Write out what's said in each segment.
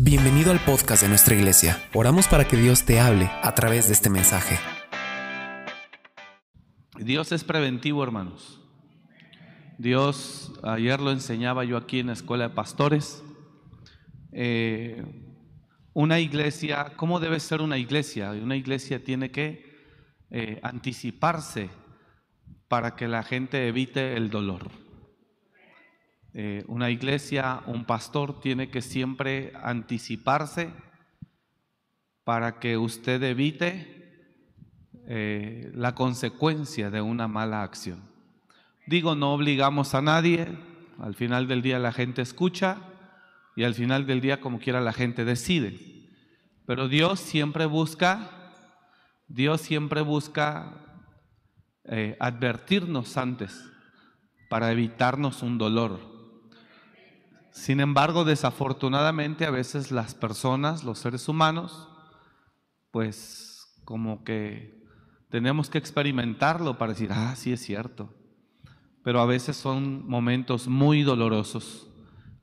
Bienvenido al podcast de nuestra iglesia. Oramos para que Dios te hable a través de este mensaje. Dios es preventivo, hermanos. Dios, ayer lo enseñaba yo aquí en la escuela de pastores. Eh, una iglesia, ¿cómo debe ser una iglesia? Una iglesia tiene que eh, anticiparse para que la gente evite el dolor. Eh, una iglesia, un pastor tiene que siempre anticiparse para que usted evite eh, la consecuencia de una mala acción. Digo, no obligamos a nadie, al final del día la gente escucha y al final del día como quiera la gente decide. Pero Dios siempre busca, Dios siempre busca eh, advertirnos antes para evitarnos un dolor. Sin embargo, desafortunadamente a veces las personas, los seres humanos, pues como que tenemos que experimentarlo para decir, ah, sí es cierto. Pero a veces son momentos muy dolorosos,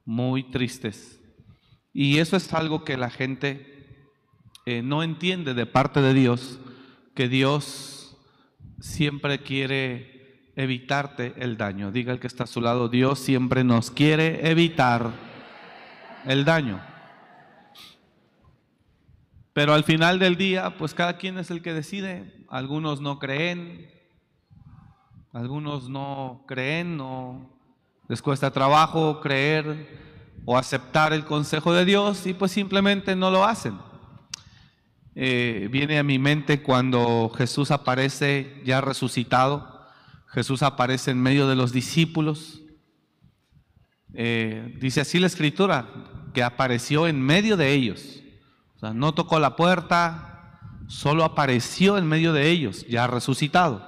muy tristes. Y eso es algo que la gente eh, no entiende de parte de Dios, que Dios siempre quiere evitarte el daño. Diga el que está a su lado, Dios siempre nos quiere evitar el daño. Pero al final del día, pues cada quien es el que decide. Algunos no creen, algunos no creen, no les cuesta trabajo creer o aceptar el consejo de Dios y pues simplemente no lo hacen. Eh, viene a mi mente cuando Jesús aparece ya resucitado Jesús aparece en medio de los discípulos. Eh, dice así la escritura, que apareció en medio de ellos. O sea, no tocó la puerta, solo apareció en medio de ellos, ya resucitado.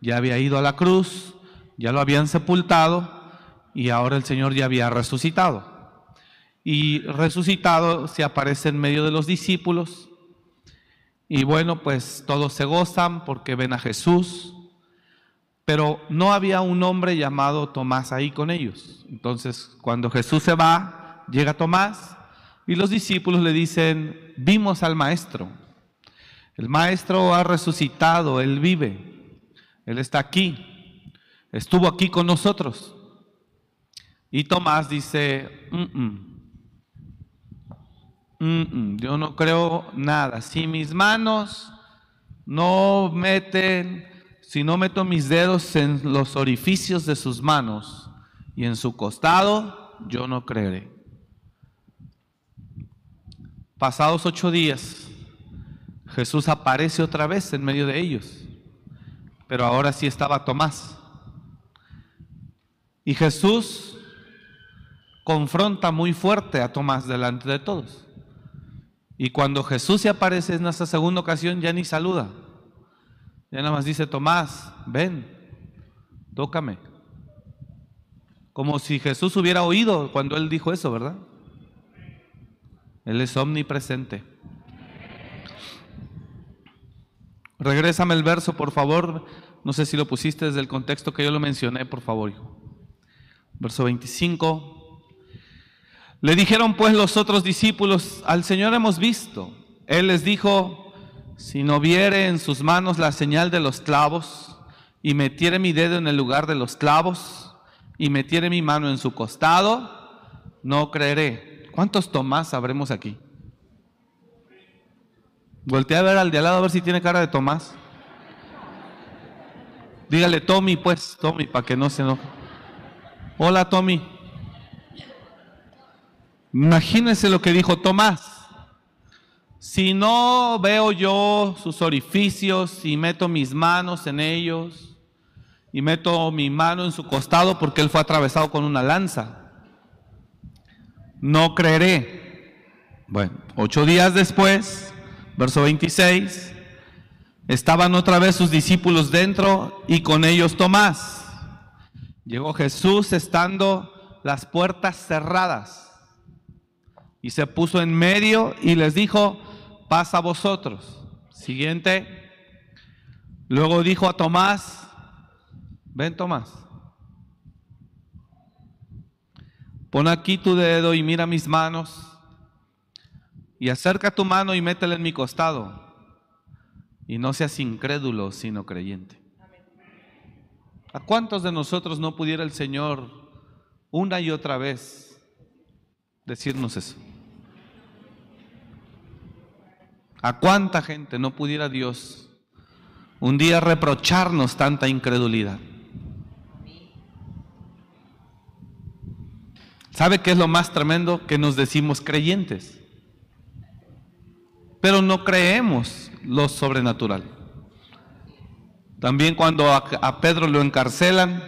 Ya había ido a la cruz, ya lo habían sepultado y ahora el Señor ya había resucitado. Y resucitado se aparece en medio de los discípulos. Y bueno, pues todos se gozan porque ven a Jesús pero no había un hombre llamado Tomás ahí con ellos. Entonces, cuando Jesús se va, llega Tomás y los discípulos le dicen, vimos al maestro. El maestro ha resucitado, él vive, él está aquí, estuvo aquí con nosotros. Y Tomás dice, yo no creo nada. Si mis manos no meten si no meto mis dedos en los orificios de sus manos y en su costado, yo no creeré. Pasados ocho días, Jesús aparece otra vez en medio de ellos, pero ahora sí estaba Tomás. Y Jesús confronta muy fuerte a Tomás delante de todos. Y cuando Jesús se aparece en esa segunda ocasión, ya ni saluda. Ya nada más dice, Tomás, ven, tócame. Como si Jesús hubiera oído cuando él dijo eso, ¿verdad? Él es omnipresente. Regrésame el verso, por favor. No sé si lo pusiste desde el contexto que yo lo mencioné, por favor, hijo. Verso 25. Le dijeron pues los otros discípulos, al Señor hemos visto. Él les dijo, si no viere en sus manos la señal de los clavos, y metiere mi dedo en el lugar de los clavos, y metiere mi mano en su costado, no creeré. ¿Cuántos Tomás habremos aquí? Voltea a ver al de al lado a ver si tiene cara de Tomás. Dígale Tommy, pues, Tommy, para que no se enoje. Hola, Tommy. Imagínense lo que dijo Tomás. Si no veo yo sus orificios y meto mis manos en ellos y meto mi mano en su costado porque él fue atravesado con una lanza, no creeré. Bueno, ocho días después, verso 26, estaban otra vez sus discípulos dentro y con ellos Tomás. Llegó Jesús estando las puertas cerradas y se puso en medio y les dijo, pasa a vosotros. Siguiente. Luego dijo a Tomás, ven Tomás, pon aquí tu dedo y mira mis manos, y acerca tu mano y métela en mi costado. Y no seas incrédulo, sino creyente. ¿A cuántos de nosotros no pudiera el Señor una y otra vez decirnos eso? ¿A cuánta gente no pudiera Dios un día reprocharnos tanta incredulidad? ¿Sabe qué es lo más tremendo? Que nos decimos creyentes, pero no creemos lo sobrenatural. También cuando a, Pedro lo encarcelan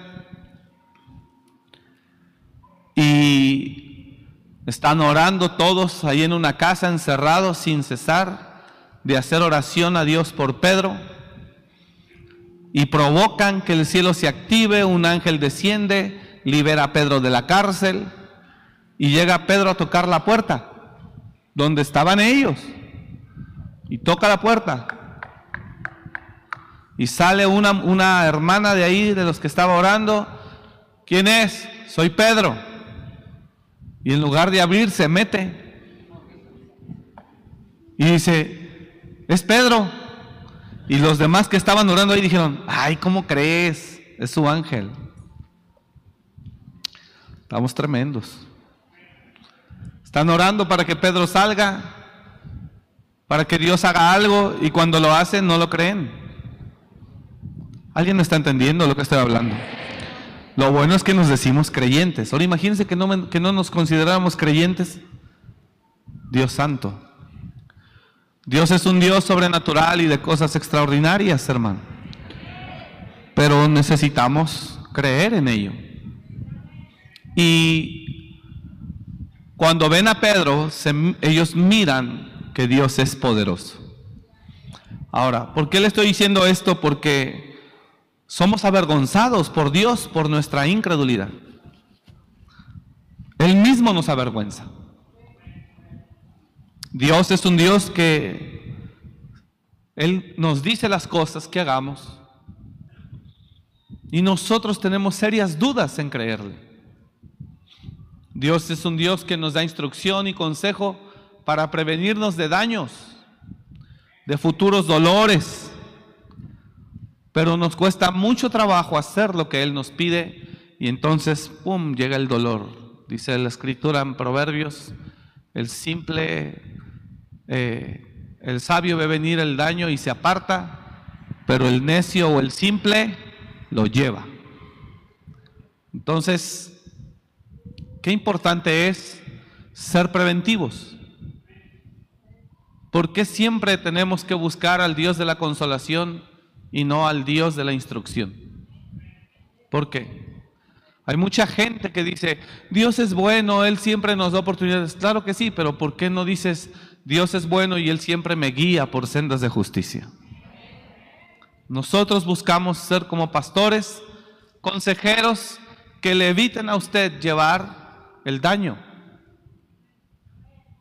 y están orando todos ahí en una casa encerrados sin cesar de hacer oración a Dios por Pedro y provocan que el cielo se active, un ángel desciende, libera a Pedro de la cárcel y llega Pedro a tocar la puerta donde estaban ellos y toca la puerta y sale una, una hermana de ahí, de los que estaba orando, ¿quién es? Soy Pedro. Y en lugar de abrir, se mete. Y dice, es Pedro. Y los demás que estaban orando ahí dijeron, ay, ¿cómo crees? Es su ángel. Estamos tremendos. Están orando para que Pedro salga, para que Dios haga algo y cuando lo hacen no lo creen. ¿Alguien no está entendiendo lo que estoy hablando? Lo bueno es que nos decimos creyentes. Ahora imagínense que no, que no nos consideráramos creyentes. Dios santo. Dios es un Dios sobrenatural y de cosas extraordinarias, hermano. Pero necesitamos creer en ello. Y cuando ven a Pedro, ellos miran que Dios es poderoso. Ahora, ¿por qué le estoy diciendo esto? Porque somos avergonzados por Dios por nuestra incredulidad. Él mismo nos avergüenza. Dios es un Dios que Él nos dice las cosas que hagamos y nosotros tenemos serias dudas en creerle. Dios es un Dios que nos da instrucción y consejo para prevenirnos de daños, de futuros dolores, pero nos cuesta mucho trabajo hacer lo que Él nos pide y entonces, ¡pum!, llega el dolor. Dice la escritura en Proverbios, el simple eh, el sabio ve venir el daño y se aparta, pero el necio o el simple lo lleva. Entonces, qué importante es ser preventivos. ¿Por qué siempre tenemos que buscar al Dios de la consolación y no al Dios de la instrucción? ¿Por qué? Hay mucha gente que dice, Dios es bueno, Él siempre nos da oportunidades. Claro que sí, pero ¿por qué no dices, Dios es bueno y Él siempre me guía por sendas de justicia. Nosotros buscamos ser como pastores, consejeros que le eviten a usted llevar el daño.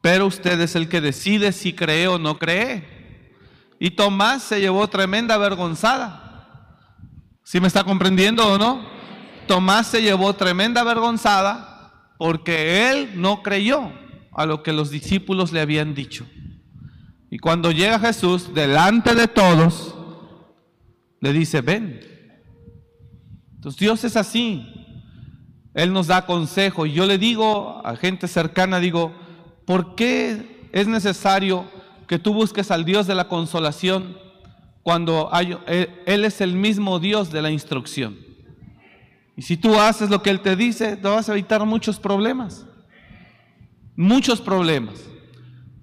Pero usted es el que decide si cree o no cree. Y Tomás se llevó tremenda avergonzada. ¿Sí me está comprendiendo o no? Tomás se llevó tremenda avergonzada porque él no creyó a lo que los discípulos le habían dicho. Y cuando llega Jesús delante de todos, le dice, ven. Entonces Dios es así. Él nos da consejo. Y yo le digo a gente cercana, digo, ¿por qué es necesario que tú busques al Dios de la consolación cuando hay, Él es el mismo Dios de la instrucción? Y si tú haces lo que Él te dice, te vas a evitar muchos problemas muchos problemas.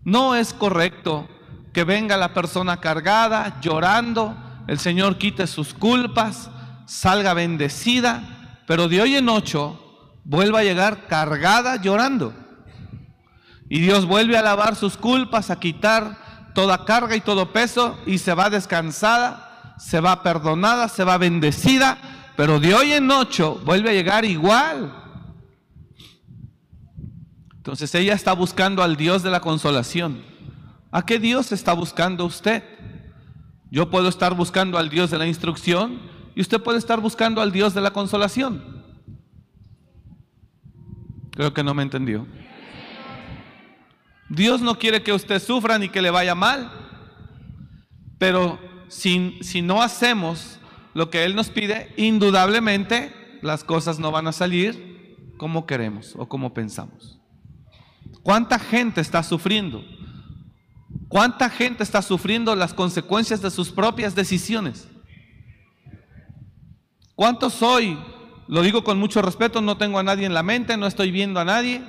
No es correcto que venga la persona cargada, llorando, el Señor quite sus culpas, salga bendecida, pero de hoy en ocho vuelva a llegar cargada, llorando. Y Dios vuelve a lavar sus culpas, a quitar toda carga y todo peso y se va descansada, se va perdonada, se va bendecida, pero de hoy en ocho vuelve a llegar igual entonces ella está buscando al Dios de la consolación. ¿A qué Dios está buscando usted? Yo puedo estar buscando al Dios de la instrucción y usted puede estar buscando al Dios de la consolación. Creo que no me entendió. Dios no quiere que usted sufra ni que le vaya mal, pero si, si no hacemos lo que Él nos pide, indudablemente las cosas no van a salir como queremos o como pensamos. ¿Cuánta gente está sufriendo? ¿Cuánta gente está sufriendo las consecuencias de sus propias decisiones? ¿Cuántos hoy, lo digo con mucho respeto, no tengo a nadie en la mente, no estoy viendo a nadie,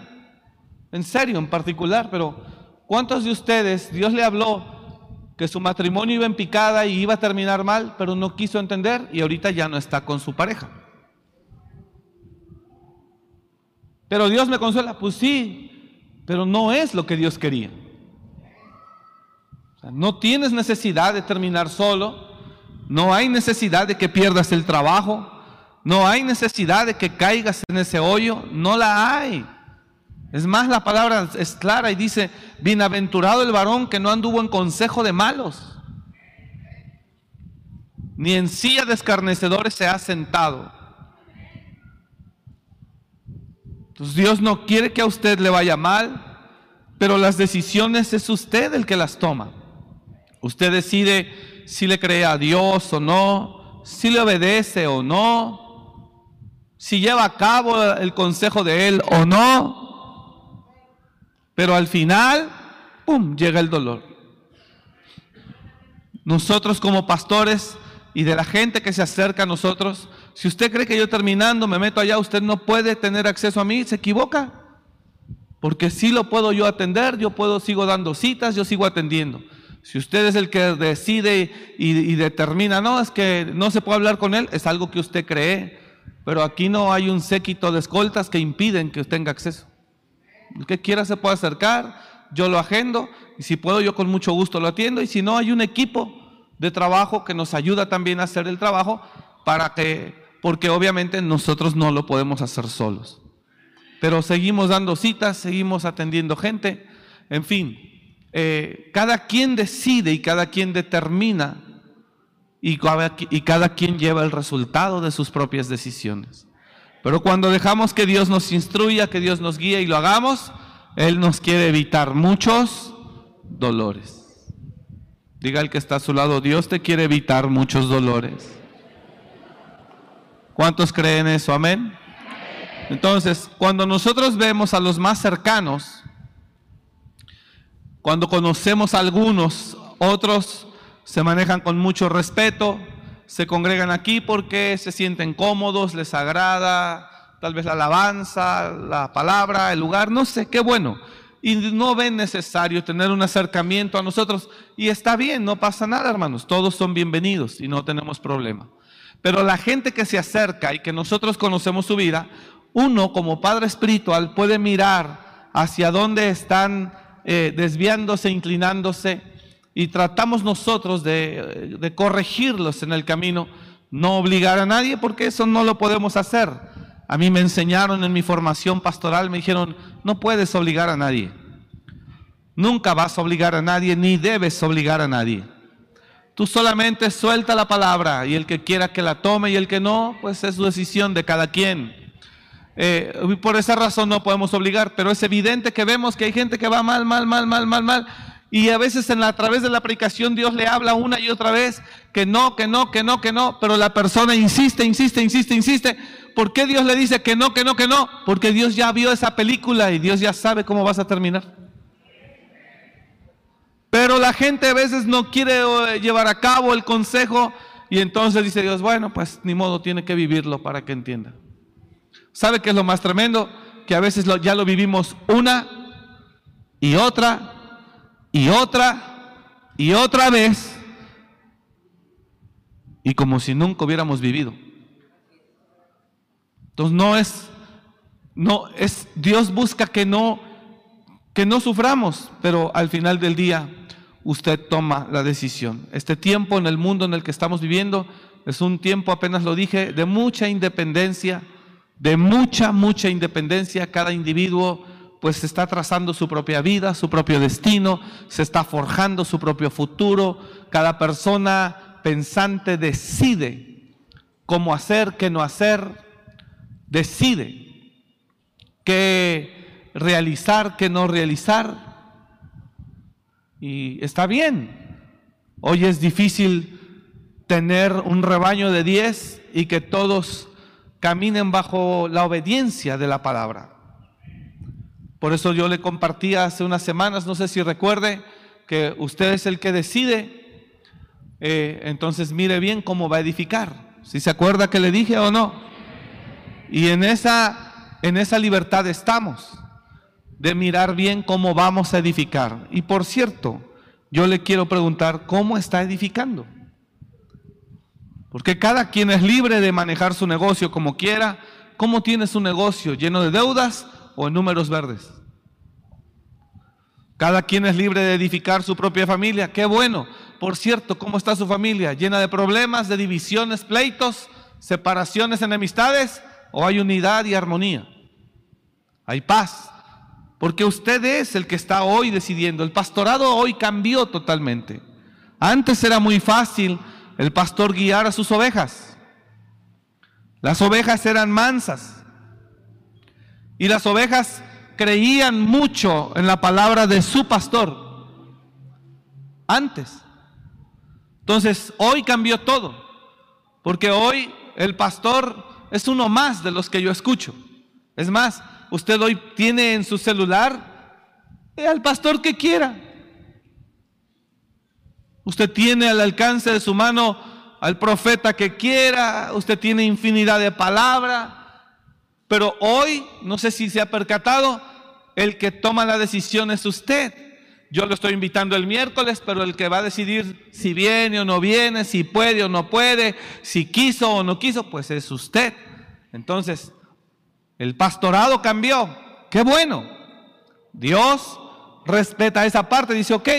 en serio, en particular, pero ¿cuántos de ustedes Dios le habló que su matrimonio iba en picada y iba a terminar mal, pero no quiso entender y ahorita ya no está con su pareja? Pero Dios me consuela, pues sí, pero no es lo que Dios quería. no tienes necesidad de terminar solo, no hay necesidad de que pierdas el trabajo, no hay necesidad de que caigas en ese hoyo, no la hay. Es más, la palabra es clara y dice, bienaventurado el varón que no anduvo en consejo de malos, ni en silla de escarnecedores se ha sentado. Dios no quiere que a usted le vaya mal, pero las decisiones es usted el que las toma. Usted decide si le cree a Dios o no, si le obedece o no, si lleva a cabo el consejo de Él o no. Pero al final, ¡pum!, llega el dolor. Nosotros como pastores y de la gente que se acerca a nosotros, si usted cree que yo terminando me meto allá, usted no puede tener acceso a mí, se equivoca. Porque sí lo puedo yo atender, yo puedo, sigo dando citas, yo sigo atendiendo. Si usted es el que decide y, determina, no, es que no se puede hablar con él, es algo que usted cree. Pero aquí no hay un séquito de escoltas que impiden que tenga acceso. El que quiera se puede acercar, yo lo agendo y si puedo yo con mucho gusto lo atiendo y si no hay un equipo de trabajo que nos ayuda también a hacer el trabajo para que, porque obviamente nosotros no lo podemos hacer solos. Pero seguimos dando citas, seguimos atendiendo gente, en fin, eh, cada quien decide y cada quien determina y y cada quien lleva el resultado de sus propias decisiones. Pero cuando dejamos que Dios nos instruya, que Dios nos guíe y lo hagamos, Él nos quiere evitar muchos dolores. Diga el que está a su lado, Dios te quiere evitar muchos dolores. ¿Cuántos creen eso? Amén. Entonces, cuando nosotros vemos a los más cercanos, cuando conocemos a algunos, otros se manejan con mucho respeto, se congregan aquí porque se sienten cómodos, les agrada tal vez la alabanza, la palabra, el lugar, no sé, qué bueno. Y no ven necesario tener un acercamiento a nosotros. Y está bien, no pasa nada, hermanos. Todos son bienvenidos y no tenemos problema. Pero la gente que se acerca y que nosotros conocemos su vida, uno como padre espiritual puede mirar hacia dónde están eh, desviándose, inclinándose y tratamos nosotros de, corregirlos en el camino, no obligar a nadie porque eso no lo podemos hacer. A mí me enseñaron en mi formación pastoral, me dijeron, no puedes obligar a nadie. Nunca vas a obligar a nadie, ni debes obligar a nadie. Tú solamente suelta la palabra y el que quiera que la tome y el que no, pues es su decisión de cada quien. Eh, por esa razón no podemos obligar, pero es evidente que vemos que hay gente que va mal, mal, mal, mal, mal, mal, y a veces en la, a través de la aplicación Dios le habla una y otra vez que no, que no, que no, que no, pero la persona insiste, insiste, insiste, insiste. ¿Por qué Dios le dice que no, que no, que no? Porque Dios ya vio esa película y Dios ya sabe cómo vas a terminar. Pero la gente a veces no quiere eh, llevar a cabo el consejo y entonces dice Dios, bueno, pues ni modo, tiene que vivirlo para que entienda. ¿Sabe qué es lo más tremendo? Que a veces ya lo vivimos una y otra y otra y otra vez y como si nunca hubiéramos vivido. Entonces no es no es Dios busca que no que no suframos, pero al final del día usted toma la decisión. Este tiempo en el mundo en el que estamos viviendo es un tiempo, apenas lo dije, de mucha independencia, de mucha, mucha independencia. Cada individuo pues está trazando su propia vida, su propio destino, se está forjando su propio futuro. Cada persona pensante decide cómo hacer, qué no hacer, decide qué realizar, qué no realizar. Y está bien. Hoy es difícil tener un rebaño de 10 y que todos caminen bajo la obediencia de la palabra. Por eso yo le compartí hace unas semanas, no sé si recuerde, que usted es el que decide. Eh, entonces mire bien cómo va a edificar. Si se acuerda que le dije o no. Y en esa, en esa libertad estamos de mirar bien cómo vamos a edificar. Y por cierto, yo le quiero preguntar cómo está edificando. Porque cada quien es libre de manejar su negocio como quiera. ¿Cómo tiene su negocio? ¿Lleno de deudas o en números verdes? Cada quien es libre de edificar su propia familia. Qué bueno. Por cierto, ¿cómo está su familia? ¿Llena de problemas, de divisiones, pleitos, separaciones, enemistades? ¿O hay unidad y armonía? Hay paz. Porque usted es el que está hoy decidiendo. El pastorado hoy cambió totalmente. Antes era muy fácil el pastor guiar a sus ovejas. Las ovejas eran mansas. Y las ovejas creían mucho en la palabra de su pastor. Antes. Entonces, hoy cambió todo. Porque hoy el pastor es uno más de los que yo escucho. Es más, usted hoy tiene en su celular al pastor que quiera. Usted tiene al alcance de su mano al profeta que quiera, usted tiene infinidad de palabras, pero hoy, no sé si se ha percatado, el que toma la decisión es usted. Yo lo estoy invitando el miércoles, pero el que va a decidir si viene o no viene, si puede o no puede, si quiso o no quiso, pues es usted. Entonces, el pastorado cambió. Qué bueno. Dios respeta esa parte, dice, ok,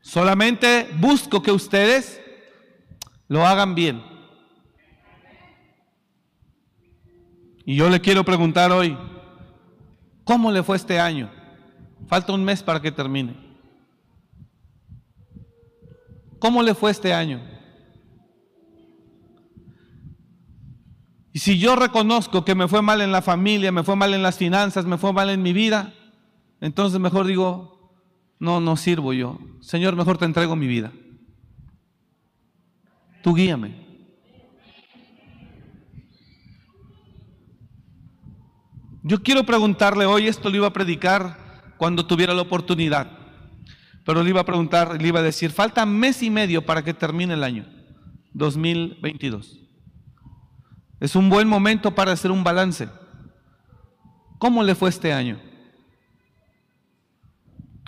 solamente busco que ustedes lo hagan bien. Y yo le quiero preguntar hoy, ¿cómo le fue este año? Falta un mes para que termine. ¿Cómo le fue este año? Y si yo reconozco que me fue mal en la familia, me fue mal en las finanzas, me fue mal en mi vida, entonces mejor digo, no, no sirvo yo. Señor, mejor te entrego mi vida. Tú guíame. Yo quiero preguntarle hoy, esto lo iba a predicar cuando tuviera la oportunidad, pero le iba a preguntar, le iba a decir, falta mes y medio para que termine el año 2022. Es un buen momento para hacer un balance. ¿Cómo le fue este año?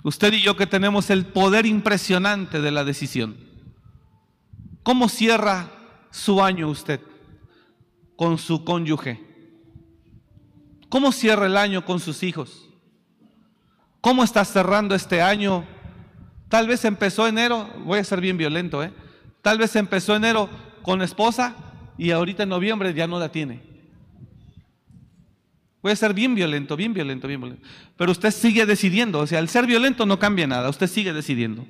Usted y yo que tenemos el poder impresionante de la decisión. ¿Cómo cierra su año usted con su cónyuge? ¿Cómo cierra el año con sus hijos? ¿Cómo está cerrando este año? Tal vez empezó enero, voy a ser bien violento, ¿eh? Tal vez empezó enero con esposa y ahorita en noviembre ya no la tiene. A ser bien violento, bien violento, bien violento. Pero usted sigue decidiendo, o sea, el ser violento no cambia nada, usted sigue decidiendo.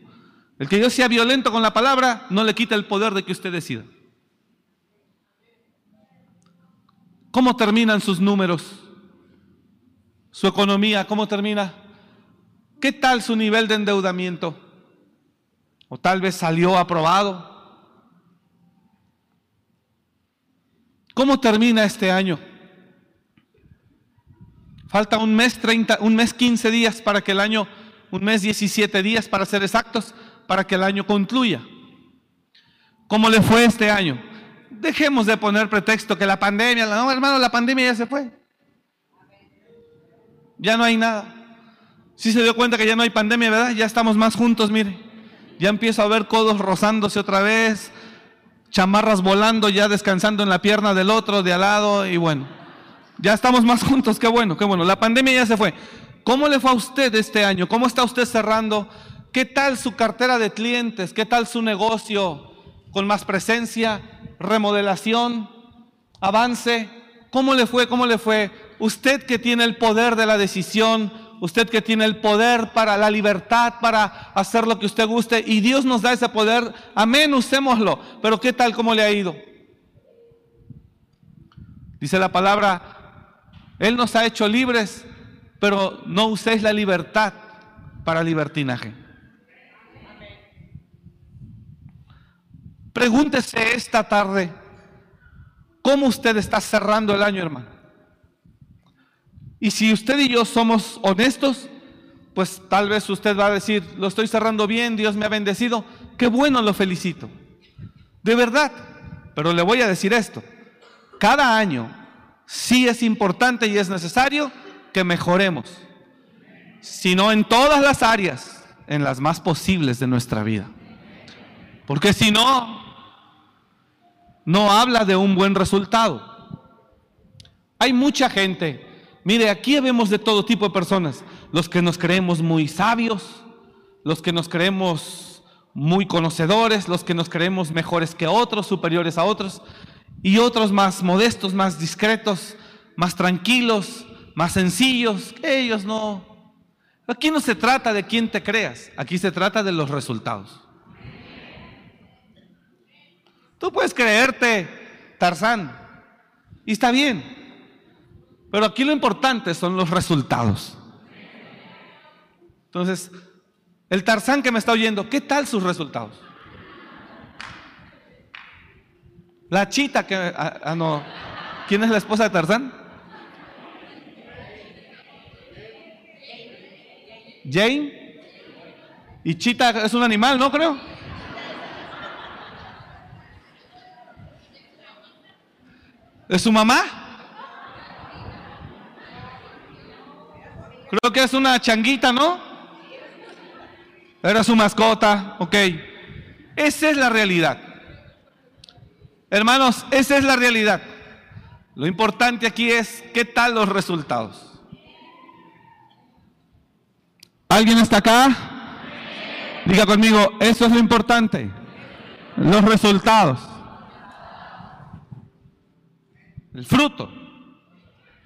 El que yo sea violento con la palabra no le quita el poder de que usted decida. ¿Cómo terminan sus números? su economía, ¿cómo termina? ¿Qué tal su nivel de endeudamiento? O tal vez salió aprobado. ¿Cómo termina este año? Falta un mes 30, un mes 15 días para que el año, un mes 17 días para ser exactos, para que el año concluya. ¿Cómo le fue este año? Dejemos de poner pretexto que la pandemia, no hermano, la pandemia ya se fue ya no hay nada. Si se dio cuenta que ya no hay pandemia, ¿verdad? Ya estamos más juntos, mire. Ya empiezo a ver codos rozándose otra vez, chamarras volando, ya descansando en la pierna del otro, de al lado, y bueno, ya estamos más juntos, qué bueno, qué bueno. La pandemia ya se fue. ¿Cómo le fue a usted este año? ¿Cómo está usted cerrando? ¿Qué tal su cartera de clientes? ¿Qué tal su negocio? ¿Con más presencia? ¿Remodelación? ¿Avance? ¿Cómo le fue? ¿Cómo le fue? usted que tiene el poder de la decisión, usted que tiene el poder para la libertad, para hacer lo que usted guste, y Dios nos da ese poder, amén, usémoslo. Pero ¿qué tal cómo le ha ido? Dice la palabra, Él nos ha hecho libres, pero no uséis la libertad para libertinaje. Pregúntese esta tarde, ¿cómo usted está cerrando el año, hermano? Y si usted y yo somos honestos, pues tal vez usted va a decir, lo estoy cerrando bien, Dios me ha bendecido, qué bueno, lo felicito. De verdad, pero le voy a decir esto, cada año sí es importante y es necesario que mejoremos, sino en todas las áreas, en las más posibles de nuestra vida. Porque si no, no habla de un buen resultado. Hay mucha gente, mire, aquí vemos de todo tipo de personas, los que nos creemos muy sabios, los que nos creemos muy conocedores, los que nos creemos mejores que otros, superiores a otros, y otros más modestos, más discretos, más tranquilos, más sencillos, ellos no. Aquí no se trata de quién te creas, aquí se trata de los resultados. Tú puedes creerte Tarzán y está bien, pero aquí lo importante son los resultados. Entonces, el Tarzán que me está oyendo, ¿qué tal sus resultados? La chita que... Ah, ah. ¿Quién es la esposa de Tarzán? Jane. Y chita es un animal, ¿no creo? ¿Es su mamá? Creo que es una changuita, ¿no? Era su mascota, ok. Esa es la realidad. Hermanos, esa es la realidad. Lo importante aquí es qué tal los resultados. ¿Alguien está acá? Diga conmigo, eso es lo importante. Los resultados. El fruto.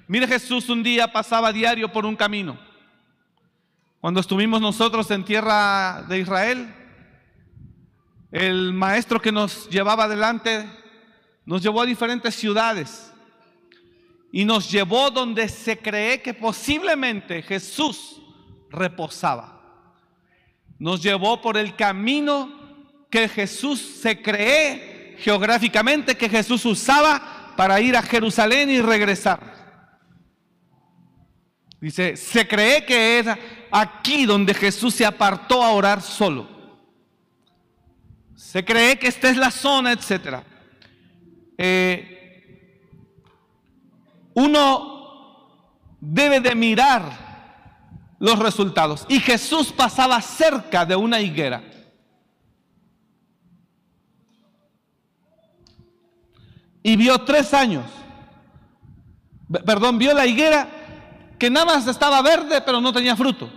Mire Jesús un día pasaba diario por un camino. Cuando estuvimos nosotros en tierra de Israel, el maestro que nos llevaba adelante nos llevó a diferentes ciudades y nos llevó donde se cree que posiblemente Jesús reposaba. Nos llevó por el camino que Jesús se cree geográficamente que Jesús usaba para ir a Jerusalén y regresar. Dice, se cree que es aquí donde Jesús se apartó a orar solo. Se cree que esta es la zona, etcétera. Eh, uno debe de mirar los resultados. Y Jesús pasaba cerca de una higuera. Y vio tres años. Perdón, vio la higuera que nada más estaba verde pero no tenía fruto.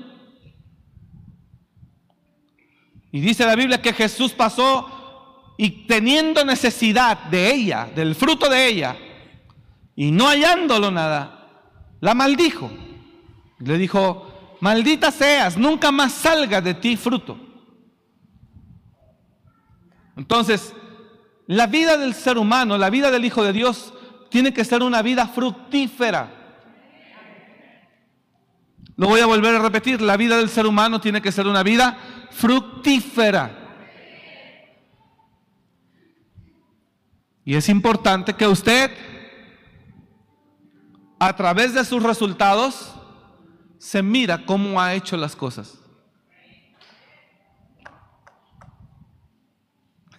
Y dice la Biblia que Jesús pasó y teniendo necesidad de ella, del fruto de ella, y no hallándolo nada, la maldijo. Le dijo, maldita seas, nunca más salga de ti fruto. Entonces, la vida del ser humano, la vida del Hijo de Dios, tiene que ser una vida fructífera. Lo voy a volver a repetir, la vida del ser humano tiene que ser una vida fructífera. Y es importante que usted, a través de sus resultados, se mira cómo ha hecho las cosas.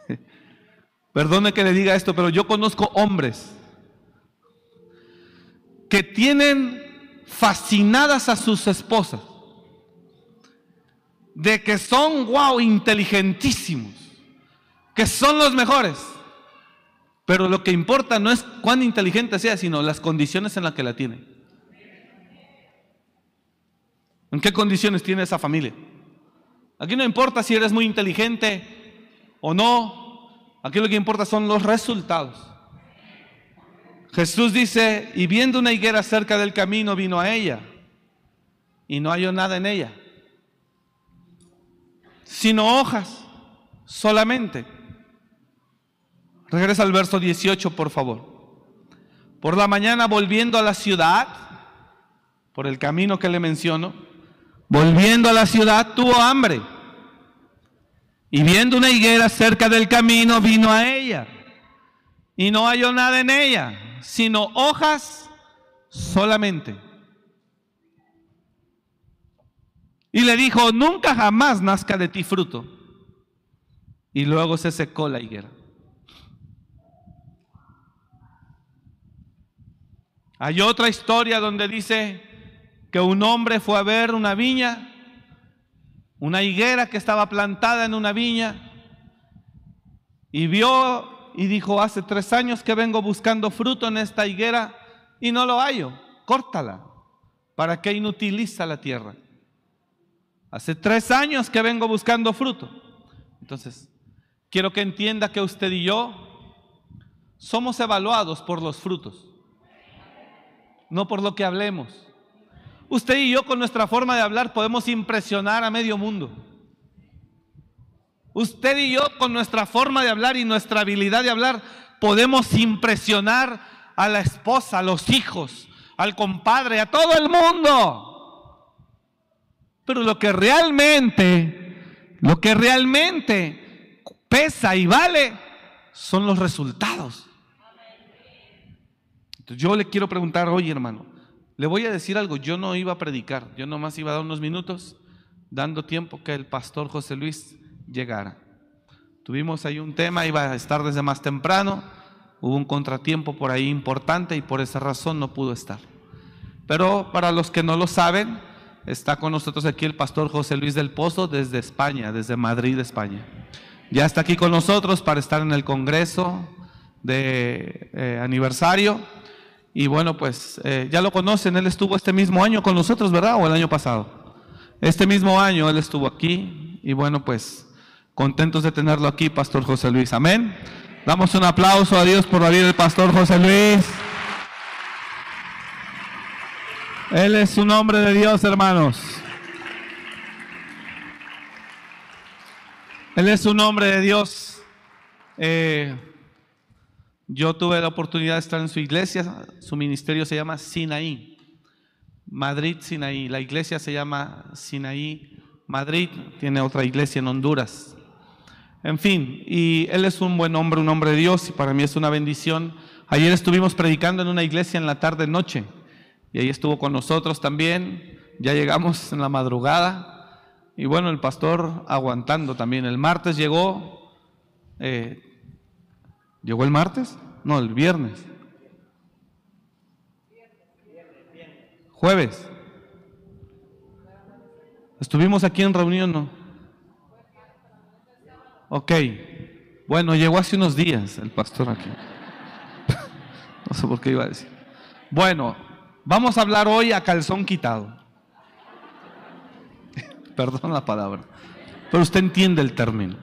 Perdone que le diga esto, pero yo conozco hombres que tienen fascinadas a sus esposas, de que son, wow, inteligentísimos, que son los mejores pero lo que importa no es cuán inteligente sea, sino las condiciones en las que la tiene. ¿En qué condiciones tiene esa familia? Aquí no importa si eres muy inteligente o no. Aquí lo que importa son los resultados. Jesús dice, y viendo una higuera cerca del camino, vino a ella y no halló nada en ella, sino hojas solamente. Regresa al verso 18, por favor. Por la mañana volviendo a la ciudad, por el camino que le menciono, volviendo a la ciudad, tuvo hambre. Y viendo una higuera cerca del camino, vino a ella. Y no halló nada en ella, sino hojas solamente. Y le dijo, nunca jamás nazca de ti fruto. Y luego se secó la higuera. Hay otra historia donde dice que un hombre fue a ver una viña, una higuera que estaba plantada en una viña, y vio y dijo, hace tres años que vengo buscando fruto en esta higuera y no lo hallo, córtala, ¿para qué inutiliza la tierra? Hace tres años que vengo buscando fruto. Entonces, quiero que entienda que usted y yo somos evaluados por los frutos, no por lo que hablemos. Usted y yo con nuestra forma de hablar podemos impresionar a medio mundo. Usted y yo con nuestra forma de hablar y nuestra habilidad de hablar podemos impresionar a la esposa, a los hijos, al compadre, a todo el mundo. Pero lo que realmente, lo que realmente pesa y vale son los resultados. Entonces yo le quiero preguntar hoy, hermano, le voy a decir algo, yo no iba a predicar, yo nomás iba a dar unos minutos dando tiempo que el pastor José Luis llegara. Tuvimos ahí un tema, iba a estar desde más temprano, hubo un contratiempo por ahí importante y por esa razón no pudo estar. Pero para los que no lo saben, Está con nosotros aquí el pastor José Luis del Pozo desde España, desde Madrid, España. Ya está aquí con nosotros para estar en el Congreso de eh, aniversario. Y bueno, pues eh, ya lo conocen, él estuvo este mismo año con nosotros, ¿verdad? ¿O el año pasado? Este mismo año él estuvo aquí. Y bueno, pues contentos de tenerlo aquí, Pastor José Luis. Amén. Damos un aplauso a Dios por vida del Pastor José Luis. Él es un hombre de Dios, hermanos. Él es un hombre de Dios. Eh, yo tuve la oportunidad de estar en su iglesia. Su ministerio se llama Sinaí. Madrid, Sinaí. La iglesia se llama Sinaí. Madrid tiene otra iglesia en Honduras. En fin, y él es un buen hombre, un hombre de Dios, y para mí es una bendición. Ayer estuvimos predicando en una iglesia en la tarde-noche y ahí estuvo con nosotros también. Ya llegamos en la madrugada y bueno, el pastor aguantando también. El martes llegó, eh, ¿llegó el martes? No, el viernes. Jueves. Estuvimos aquí en reunión, ¿no? Ok. Bueno, llegó hace unos días el pastor aquí. no sé por qué iba a decir. Bueno, Vamos a hablar hoy a calzón quitado. Perdón la palabra. Pero usted entiende el término.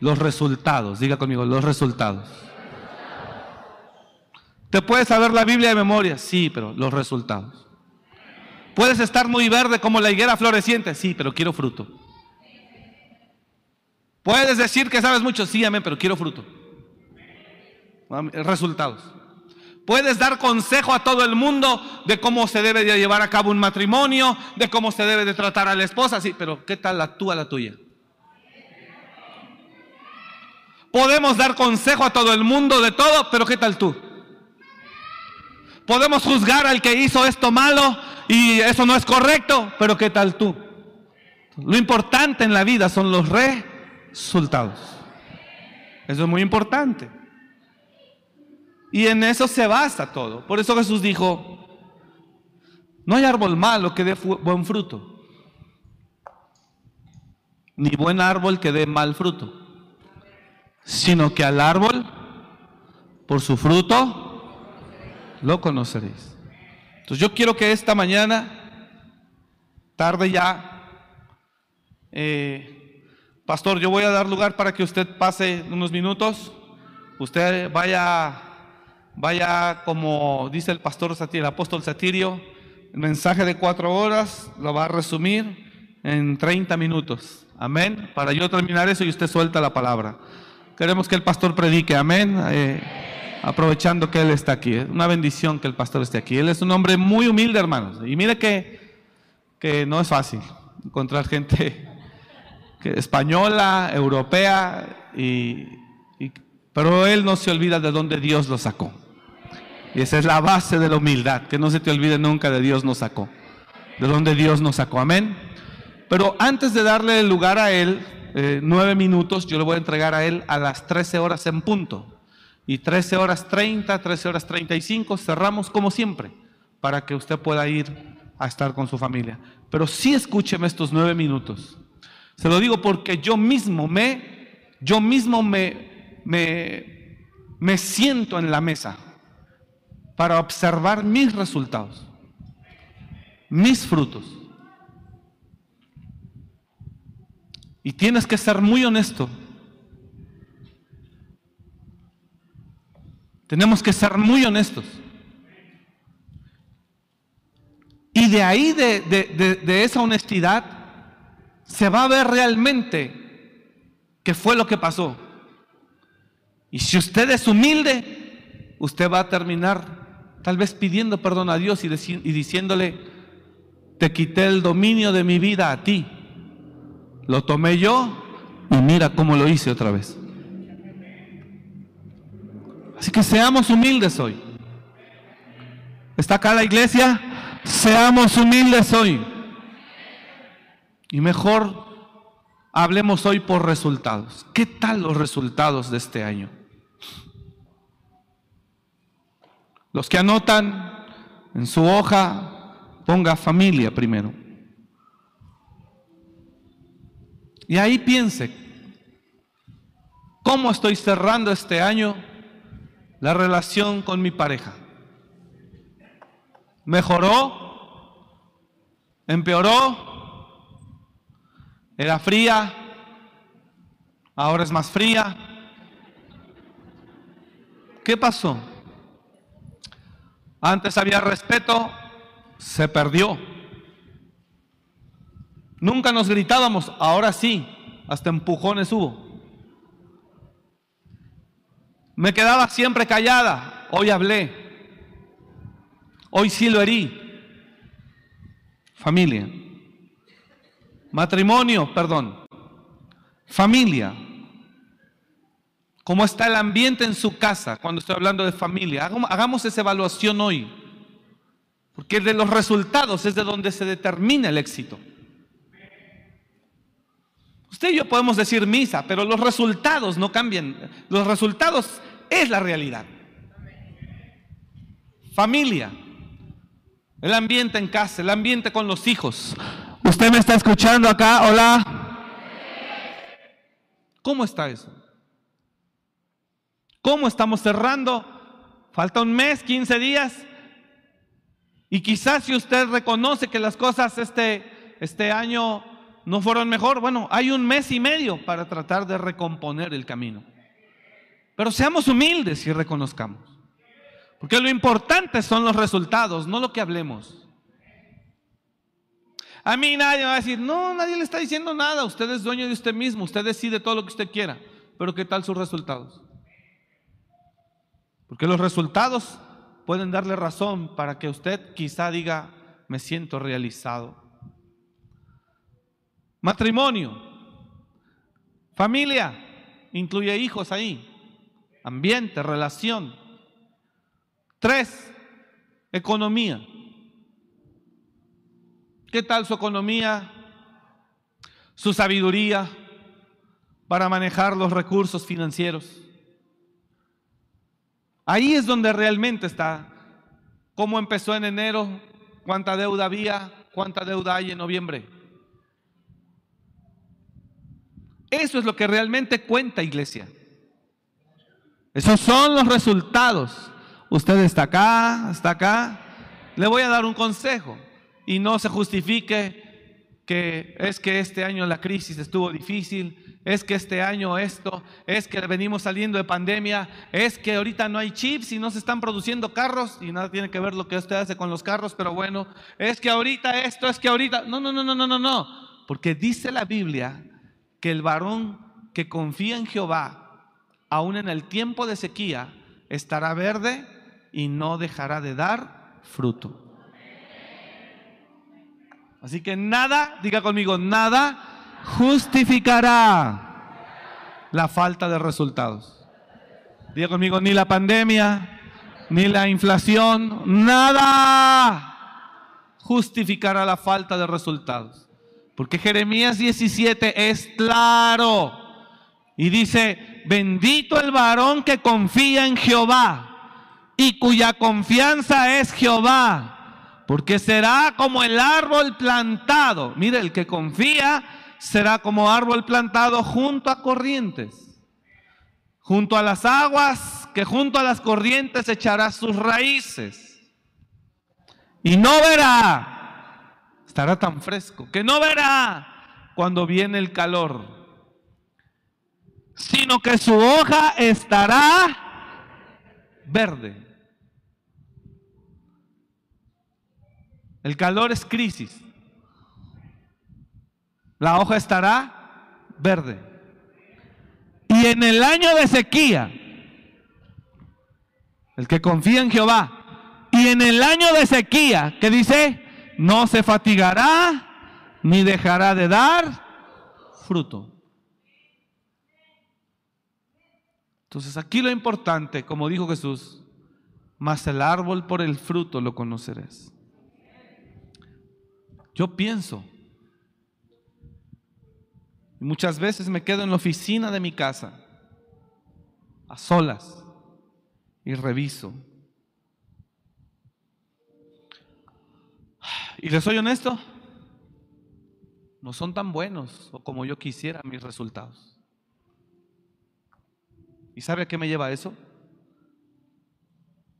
Los resultados, diga conmigo, los resultados. ¿Te puedes saber la Biblia de memoria? Sí, pero los resultados. ¿Puedes estar muy verde como la higuera floreciente? Sí, pero quiero fruto. ¿Puedes decir que sabes mucho? Sí, amén, pero quiero fruto. Resultados. Puedes dar consejo a todo el mundo de cómo se debe de llevar a cabo un matrimonio, de cómo se debe de tratar a la esposa, sí, pero ¿qué tal la tú a la tuya? Podemos dar consejo a todo el mundo de todo, pero ¿qué tal tú? Podemos juzgar al que hizo esto malo y eso no es correcto, pero ¿qué tal tú? Lo importante en la vida son los resultados. Eso es muy importante. Y en eso se basa todo. Por eso Jesús dijo, no hay árbol malo que dé buen fruto, ni buen árbol que dé mal fruto, sino que al árbol, por su fruto, lo conoceréis. Entonces yo quiero que esta mañana, tarde ya, eh, pastor, yo voy a dar lugar para que usted pase unos minutos, usted vaya Vaya, como dice el pastor el apóstol Satirio, el mensaje de cuatro horas lo va a resumir en 30 minutos. Amén. Para yo terminar eso y usted suelta la palabra. Queremos que el pastor predique. Amén. Eh, aprovechando que él está aquí. Una bendición que el pastor esté aquí. Él es un hombre muy humilde, hermanos. Y mire que, que no es fácil encontrar gente española, europea, y, pero él no se olvida de dónde Dios lo sacó. Y esa es la base de la humildad, que no se te olvide nunca de Dios nos sacó, de dónde Dios nos sacó. Amén. Pero antes de darle el lugar a él, eh, nueve minutos, yo le voy a entregar a él a las 13 horas en punto. Y 13 horas 30, 13 horas 35, cerramos como siempre, para que usted pueda ir a estar con su familia. Pero sí escúcheme estos nueve minutos. Se lo digo porque yo mismo me, yo mismo me, me, me siento en la mesa para observar mis resultados, mis frutos. Y tienes que ser muy honesto. Tenemos que ser muy honestos. Y de ahí, de, de, esa honestidad, se va a ver realmente qué fue lo que pasó. Y si usted es humilde, usted va a terminar tal vez pidiendo perdón a Dios y, y diciéndole, te quité el dominio de mi vida a ti. Lo tomé yo y mira cómo lo hice otra vez. Así que seamos humildes hoy. ¿Está acá la iglesia? Seamos humildes hoy. Y mejor hablemos hoy por resultados. ¿Qué tal los resultados de este año? Los que anotan en su hoja, ponga familia primero. Y ahí piense, ¿cómo estoy cerrando este año la relación con mi pareja? ¿Mejoró? ¿Empeoró? ¿Era fría? ¿Ahora es más fría? ¿Qué pasó? Antes había respeto, se perdió. Nunca nos gritábamos, ahora sí, hasta empujones hubo. Me quedaba siempre callada, hoy hablé. Hoy sí lo herí. Familia. Matrimonio, perdón. Familia. ¿Cómo está el ambiente en su casa cuando estoy hablando de familia? Hagamos esa evaluación hoy. Porque de los resultados es de donde se determina el éxito. Usted y yo podemos decir misa, pero los resultados no cambian. Los resultados es la realidad. Familia, el ambiente en casa, el ambiente con los hijos. ¿Usted me está escuchando acá? Hola. ¿Cómo está eso? ¿Cómo estamos cerrando? Falta un mes, 15 días. Y quizás si usted reconoce que las cosas este, este año no fueron mejor, bueno, hay un mes y medio para tratar de recomponer el camino. Pero seamos humildes y reconozcamos. Porque lo importante son los resultados, no lo que hablemos. A mí nadie va a decir, no, nadie le está diciendo nada, usted es dueño de usted mismo, usted decide todo lo que usted quiera, pero ¿qué tal sus resultados? Porque los resultados pueden darle razón para que usted quizá diga, me siento realizado. Matrimonio, familia, incluye hijos ahí, ambiente, relación. Tres, economía. ¿Qué tal su economía? Su sabiduría para manejar los recursos financieros. Ahí es donde realmente está. ¿Cómo empezó en enero? ¿Cuánta deuda había? ¿Cuánta deuda hay en noviembre? Eso es lo que realmente cuenta, iglesia. Esos son los resultados. Usted está acá, está acá. Le voy a dar un consejo y no se justifique que es que este año la crisis estuvo difícil, es que este año esto, es que venimos saliendo de pandemia, es que ahorita no hay chips y no se están produciendo carros y nada tiene que ver lo que usted hace con los carros, pero bueno, es que ahorita esto, es que ahorita, no, no, no, no, no, no, no, porque dice la Biblia que el varón que confía en Jehová, aún en el tiempo de sequía, estará verde y no dejará de dar fruto. Así que nada, diga conmigo, nada justificará la falta de resultados. Diga conmigo, ni la pandemia, ni la inflación, nada justificará la falta de resultados. Porque Jeremías 17 es claro y dice, bendito el varón que confía en Jehová y cuya confianza es Jehová, porque será como el árbol plantado. Mire, el que confía será como árbol plantado junto a corrientes, junto a las aguas, que junto a las corrientes echará sus raíces. Y no verá, estará tan fresco, que no verá cuando viene el calor sino que su hoja estará verde. El calor es crisis. La hoja estará verde. Y en el año de sequía, el que confía en Jehová, y en el año de sequía, que dice, no se fatigará ni dejará de dar fruto. Entonces aquí lo importante, como dijo Jesús, más el árbol por el fruto lo conocerás. Yo pienso, y muchas veces me quedo en la oficina de mi casa, a solas, y reviso. Y les soy honesto, no son tan buenos o como yo quisiera mis resultados. ¿Y sabe a qué me lleva eso?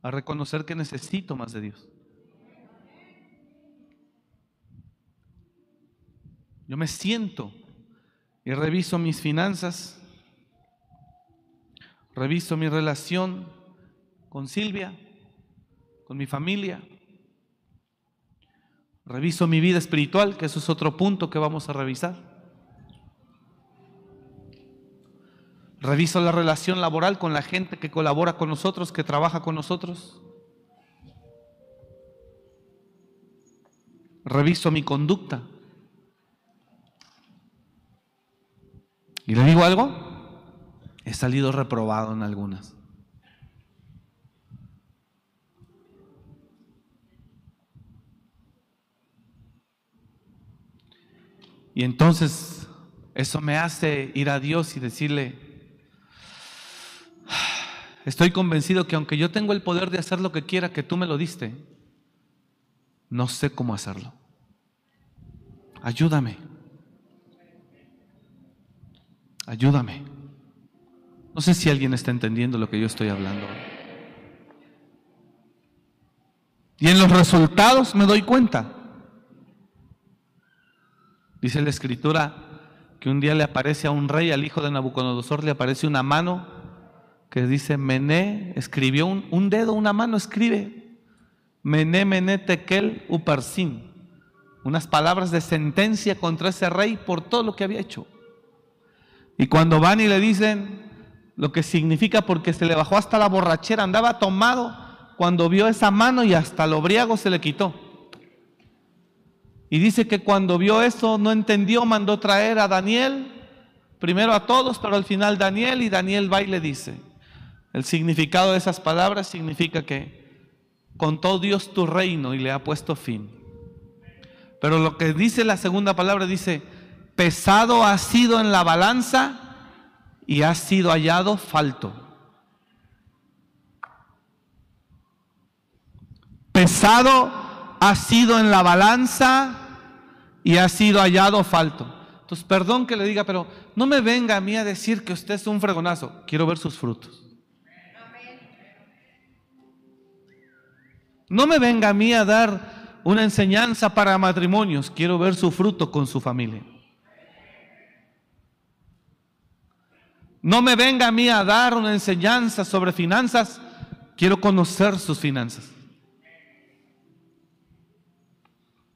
A reconocer que necesito más de Dios. Yo me siento y reviso mis finanzas, reviso mi relación con Silvia, con mi familia, reviso mi vida espiritual, que eso es otro punto que vamos a revisar. Reviso la relación laboral con la gente que colabora con nosotros, que trabaja con nosotros. Reviso mi conducta. ¿Y le digo algo? He salido reprobado en algunas. Y entonces eso me hace ir a Dios y decirle, Estoy convencido que aunque yo tengo el poder de hacer lo que quiera que tú me lo diste, no sé cómo hacerlo. Ayúdame. Ayúdame. No sé si alguien está entendiendo lo que yo estoy hablando. Y en los resultados me doy cuenta. Dice la escritura que un día le aparece a un rey, al hijo de Nabucodonosor, le aparece una mano que dice Mené, escribió un, dedo, una mano escribe. Mené, Mené, Tekel, Uparsin. Unas palabras de sentencia contra ese rey por todo lo que había hecho. Y cuando van y le dicen lo que significa porque se le bajó hasta la borrachera, andaba tomado cuando vio esa mano y hasta lo briago se le quitó. Y dice que cuando vio eso no entendió, mandó traer a Daniel, primero a todos, pero al final Daniel y Daniel va y le dice, el significado de esas palabras significa que contó Dios tu reino y le ha puesto fin. Pero lo que dice la segunda palabra dice, pesado ha sido en la balanza y ha sido hallado falto. Pesado ha sido en la balanza y ha sido hallado falto. Entonces, perdón que le diga, pero no me venga a mí a decir que usted es un fregonazo. Quiero ver sus frutos. No me venga a mí a dar una enseñanza para matrimonios, quiero ver su fruto con su familia. No me venga a mí a dar una enseñanza sobre finanzas, quiero conocer sus finanzas.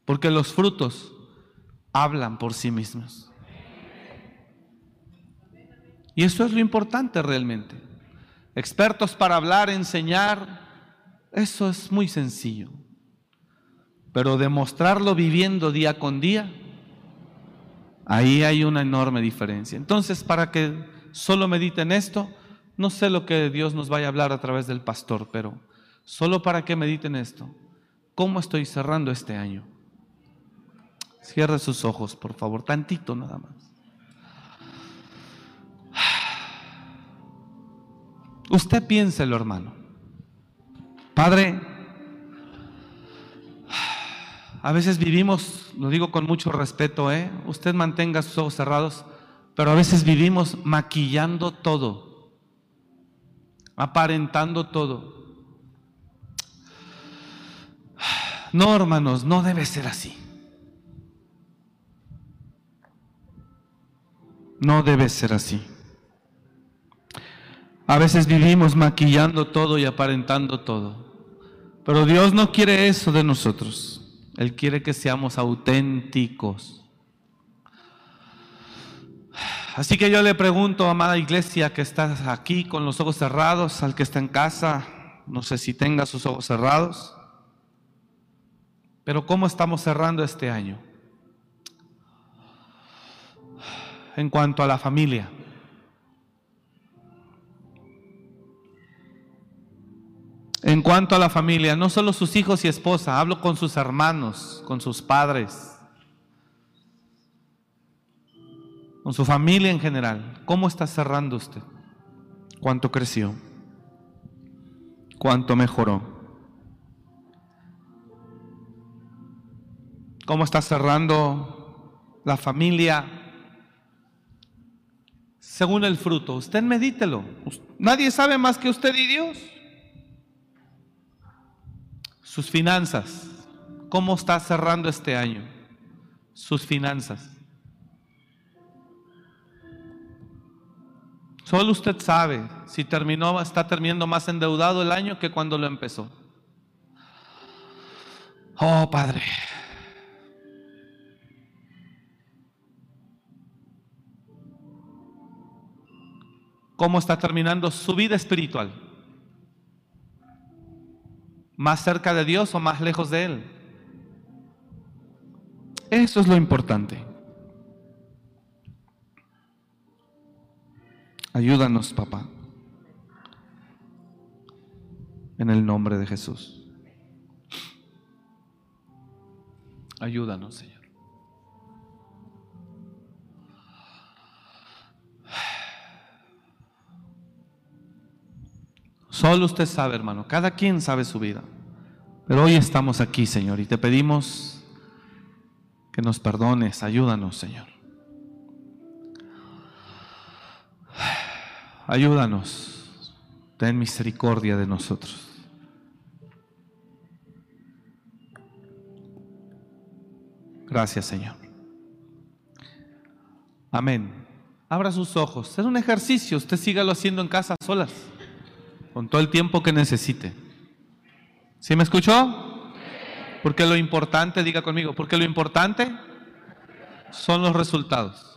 Porque los frutos hablan por sí mismos. Y eso es lo importante realmente. Expertos para hablar, enseñar, eso es muy sencillo. pero demostrarlo viviendo día con día, ahí hay una enorme diferencia. Entonces, para que solo mediten esto, no sé lo que Dios nos vaya a hablar a través del pastor, pero solo para que mediten esto, ¿cómo estoy cerrando este año? Cierre sus ojos, por favor, tantito nada más. Usted piénselo, hermano. Padre, a veces vivimos, lo digo con mucho respeto, ¿eh? usted mantenga sus ojos cerrados, pero a veces vivimos maquillando todo, aparentando todo. No, hermanos, no debe ser así. No debe ser así. A veces vivimos maquillando todo y aparentando todo. Pero Dios no quiere eso de nosotros. Él quiere que seamos auténticos. Así que yo le pregunto, amada iglesia, que está aquí con los ojos cerrados, al que está en casa, no sé si tenga sus ojos cerrados, pero ¿cómo estamos cerrando este año? En cuanto a la familia. En cuanto a la familia, no solo sus hijos y esposa, hablo con sus hermanos, con sus padres, con su familia en general. ¿Cómo está cerrando usted? ¿Cuánto creció? ¿Cuánto mejoró? ¿Cómo está cerrando la familia? Según el fruto, usted medítelo. Nadie sabe más que usted y Dios. Sus finanzas. ¿Cómo está cerrando este año? Sus finanzas. Solo usted sabe si terminó, está terminando más endeudado el año que cuando lo empezó. Oh, Padre. ¿Cómo está terminando su vida espiritual? ¿Más cerca de Dios o más lejos de Él? Eso es lo importante. Ayúdanos, papá. En el nombre de Jesús. Ayúdanos, Señor. Solo usted sabe, hermano. Cada quien sabe su vida. Pero hoy estamos aquí, Señor, y te pedimos que nos perdones. Ayúdanos, Señor. Ayúdanos. Ten misericordia de nosotros. Gracias, Señor. Amén. Abra sus ojos. Es un ejercicio. Usted sígalo haciendo en casa solas con todo el tiempo que necesite. ¿Sí me escuchó? Porque lo importante, diga conmigo, porque lo importante son los resultados.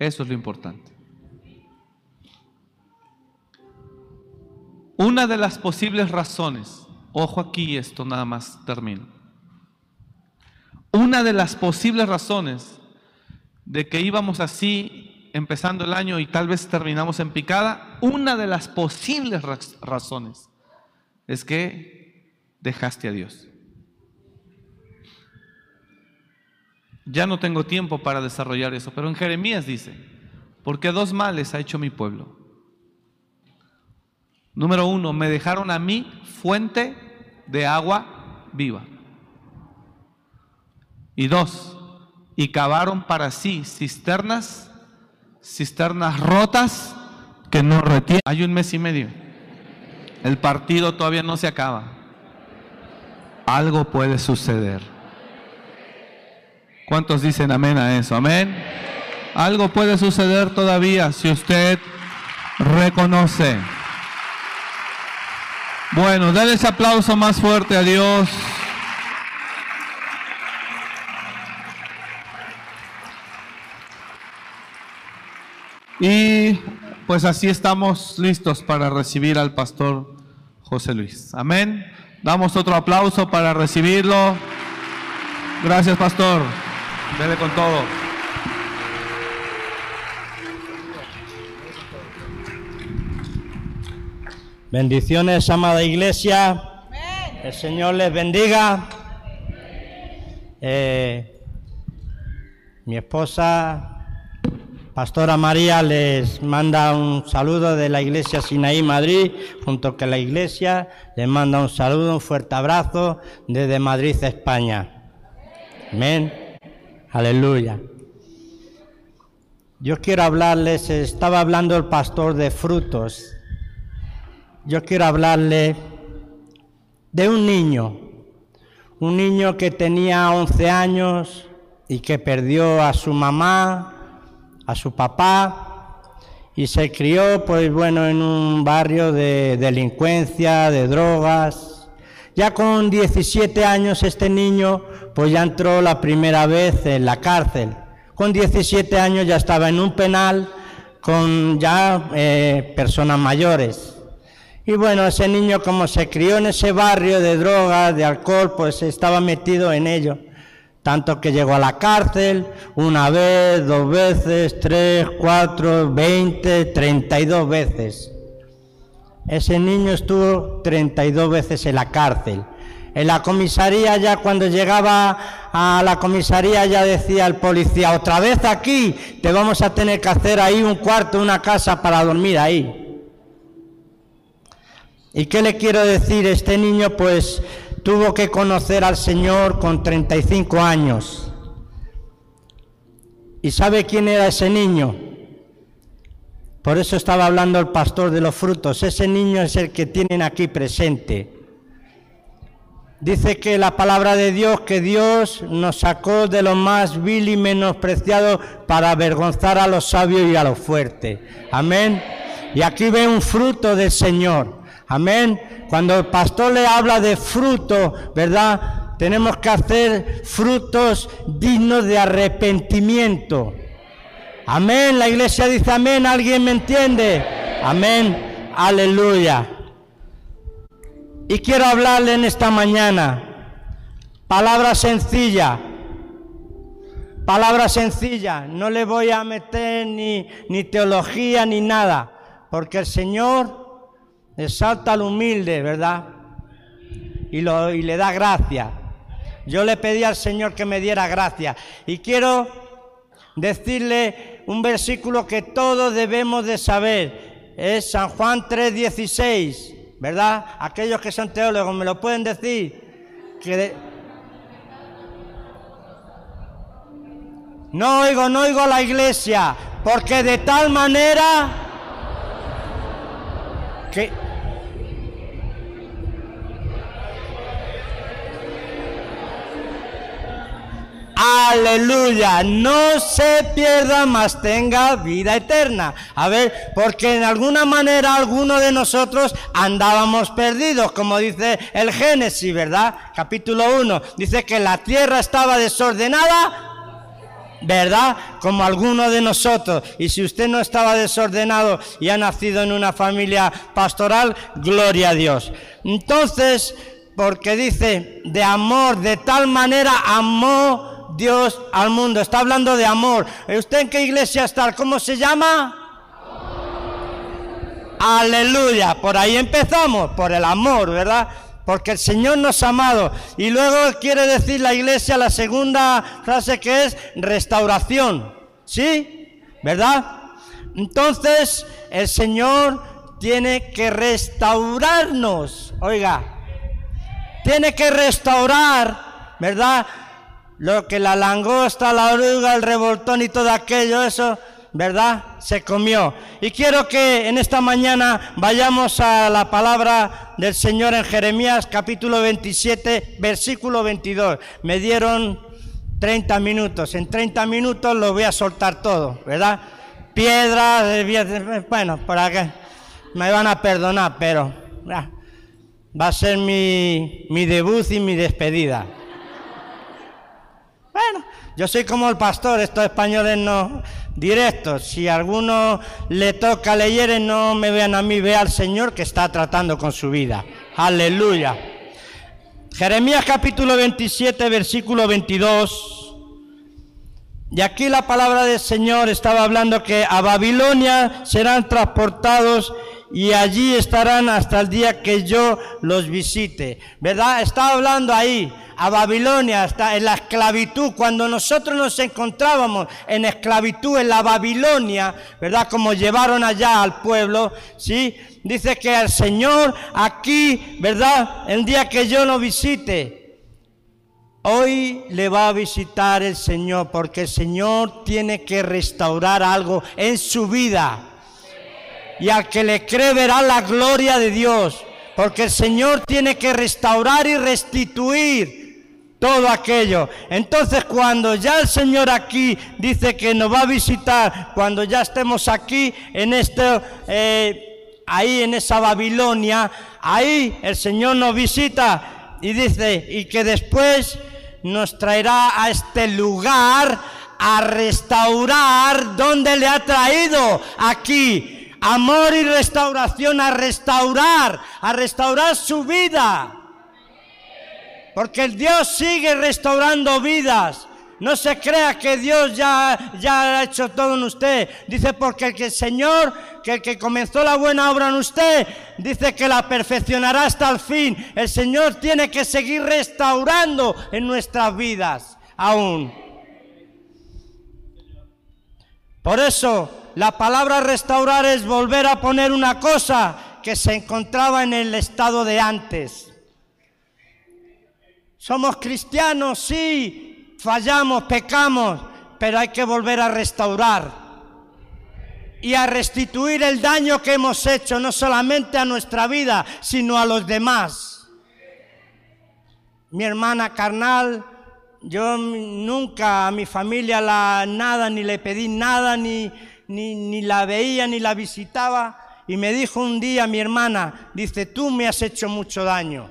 Eso es lo importante. Una de las posibles razones, ojo aquí, esto nada más termino. Una de las posibles razones de que íbamos así empezando el año y tal vez terminamos en picada, una de las posibles razones es que dejaste a Dios. Ya no tengo tiempo para desarrollar eso, pero en Jeremías dice, porque dos males ha hecho mi pueblo. Número uno, me dejaron a mí fuente de agua viva. Y dos, y cavaron para sí cisternas cisternas rotas que no retienen. Hay un mes y medio. El partido todavía no se acaba. Algo puede suceder. ¿Cuántos dicen amén a eso? Amén. Algo puede suceder todavía si usted reconoce. Bueno, denle ese aplauso más fuerte a Dios. Y pues así estamos listos para recibir al pastor José Luis. Amén. Damos otro aplauso para recibirlo. Gracias, pastor. Dele con todo. Bendiciones, amada iglesia. El Señor les bendiga. Eh, mi esposa, Pastora María, les manda un saludo de la iglesia Sinaí Madrid, junto con la iglesia. Les manda un saludo, un fuerte abrazo desde Madrid, España. Amén. Aleluya. Yo quiero hablarles, estaba hablando el pastor de frutos yo quiero hablarle de un niño, un niño que tenía 11 años y que perdió a su mamá, a su papá, y se crió, pues bueno, en un barrio de delincuencia, de drogas. Ya con 17 años este niño, pues ya entró la primera vez en la cárcel. Con 17 años ya estaba en un penal con ya eh, personas mayores. Y bueno, ese niño como se crió en ese barrio de drogas, de alcohol, pues estaba metido en ello. Tanto que llegó a la cárcel una vez, dos veces, tres, cuatro, veinte, treinta y dos veces. Ese niño estuvo treinta y dos veces en la cárcel. En la comisaría ya cuando llegaba a la comisaría ya decía el policía, otra vez aquí, te vamos a tener que hacer ahí un cuarto, una casa para dormir ahí. ¿Y qué le quiero decir? Este niño pues tuvo que conocer al Señor con 35 años. ¿Y sabe quién era ese niño? Por eso estaba hablando el pastor de los frutos. Ese niño es el que tienen aquí presente. Dice que la palabra de Dios, que Dios nos sacó de lo más vil y menospreciado para avergonzar a los sabios y a los fuertes. Amén. Y aquí ve un fruto del Señor. Amén. Cuando el pastor le habla de fruto, ¿verdad? Tenemos que hacer frutos dignos de arrepentimiento. Amén. La iglesia dice amén. ¿Alguien me entiende? Amén. Aleluya. Y quiero hablarle en esta mañana. Palabra sencilla. Palabra sencilla. No le voy a meter ni, ni teología ni nada. Porque el Señor exalta al humilde, ¿verdad? Y, lo, y le da gracia. Yo le pedí al Señor que me diera gracia. Y quiero decirle un versículo que todos debemos de saber. Es San Juan 3:16, ¿verdad? Aquellos que son teólogos me lo pueden decir. No oigo, no oigo la iglesia, porque de tal manera que Aleluya, no se pierda, más tenga vida eterna. A ver, porque en alguna manera alguno de nosotros andábamos perdidos, como dice el Génesis, ¿verdad? Capítulo 1, dice que la tierra estaba desordenada ¿verdad? Como alguno de nosotros. Y si usted no estaba desordenado y ha nacido en una familia pastoral, gloria a Dios. Entonces, porque dice, de amor, de tal manera amó Dios al mundo. Está hablando de amor. ¿Usted en qué iglesia está? ¿Cómo se llama? Aleluya. Por ahí empezamos, por el amor, ¿verdad? Porque el Señor nos ha amado. Y luego quiere decir la iglesia la segunda frase que es restauración. ¿Sí? ¿Verdad? Entonces el Señor tiene que restaurarnos. Oiga, tiene que restaurar, ¿verdad? Lo que la langosta, la oruga, el revoltón y todo aquello, eso, ¿verdad? Se comió. Y quiero que en esta mañana vayamos a la palabra del Señor en Jeremías capítulo 27, versículo 22. Me dieron 30 minutos. En 30 minutos lo voy a soltar todo, ¿verdad? Piedras, bueno, para que me van a perdonar, pero va a ser mi, mi debut y mi despedida. Bueno, yo soy como el pastor, estos españoles no directos. Si a alguno le toca leer, no me vean a mí, ve al Señor que está tratando con su vida. Aleluya. Jeremías capítulo 27, versículo 22. Y aquí la palabra del Señor estaba hablando que a Babilonia serán transportados y allí estarán hasta el día que yo los visite. ¿Verdad? Estaba hablando ahí a Babilonia, hasta en la esclavitud, cuando nosotros nos encontrábamos en esclavitud en la Babilonia, ¿verdad? Como llevaron allá al pueblo, ¿sí? Dice que al Señor aquí, ¿verdad? El día que yo lo visite, Hoy le va a visitar el Señor porque el Señor tiene que restaurar algo en su vida. Y al que le cree verá la gloria de Dios. Porque el Señor tiene que restaurar y restituir todo aquello. Entonces cuando ya el Señor aquí dice que nos va a visitar, cuando ya estemos aquí en este, eh, ahí en esa Babilonia, ahí el Señor nos visita y dice, y que después nos traerá a este lugar a restaurar donde le ha traído aquí. Amor y restauración a restaurar, a restaurar su vida. Porque el Dios sigue restaurando vidas. No se crea que Dios ya, ya ha hecho todo en usted. Dice porque el que el Señor, que el que comenzó la buena obra en usted, dice que la perfeccionará hasta el fin. El Señor tiene que seguir restaurando en nuestras vidas aún. Por eso la palabra restaurar es volver a poner una cosa que se encontraba en el estado de antes. Somos cristianos, sí, fallamos, pecamos, pero hay que volver a restaurar y a restituir el daño que hemos hecho, no solamente a nuestra vida, sino a los demás. Mi hermana carnal, yo nunca a mi familia la nada, ni le pedí nada, ni, ni, ni la veía, ni la visitaba. Y me dijo un día mi hermana, dice, tú me has hecho mucho daño.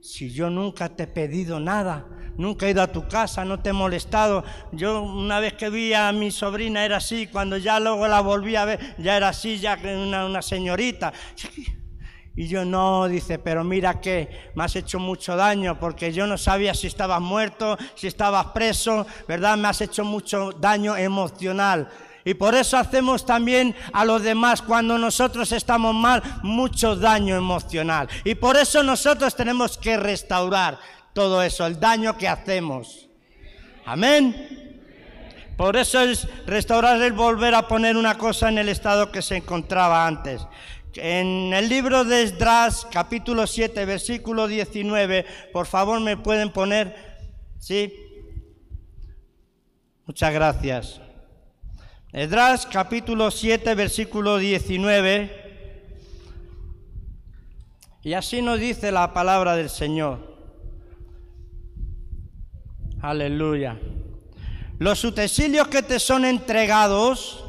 Si yo nunca te he pedido nada, nunca he ido a tu casa, no te he molestado. Yo una vez que vi a mi sobrina era así, cuando ya luego la volví a ver, ya era así, ya una, una señorita. Y yo no, dice, pero mira que me has hecho mucho daño porque yo no sabía si estabas muerto, si estabas preso, ¿verdad? Me has hecho mucho daño emocional. Y por eso hacemos también a los demás cuando nosotros estamos mal mucho daño emocional. Y por eso nosotros tenemos que restaurar todo eso, el daño que hacemos. Amén. Por eso es restaurar el volver a poner una cosa en el estado que se encontraba antes. En el libro de Esdras, capítulo 7, versículo 19, por favor me pueden poner, ¿sí? Muchas gracias. Esdras, capítulo 7, versículo 19. Y así nos dice la palabra del Señor. Aleluya. Los utensilios que te son entregados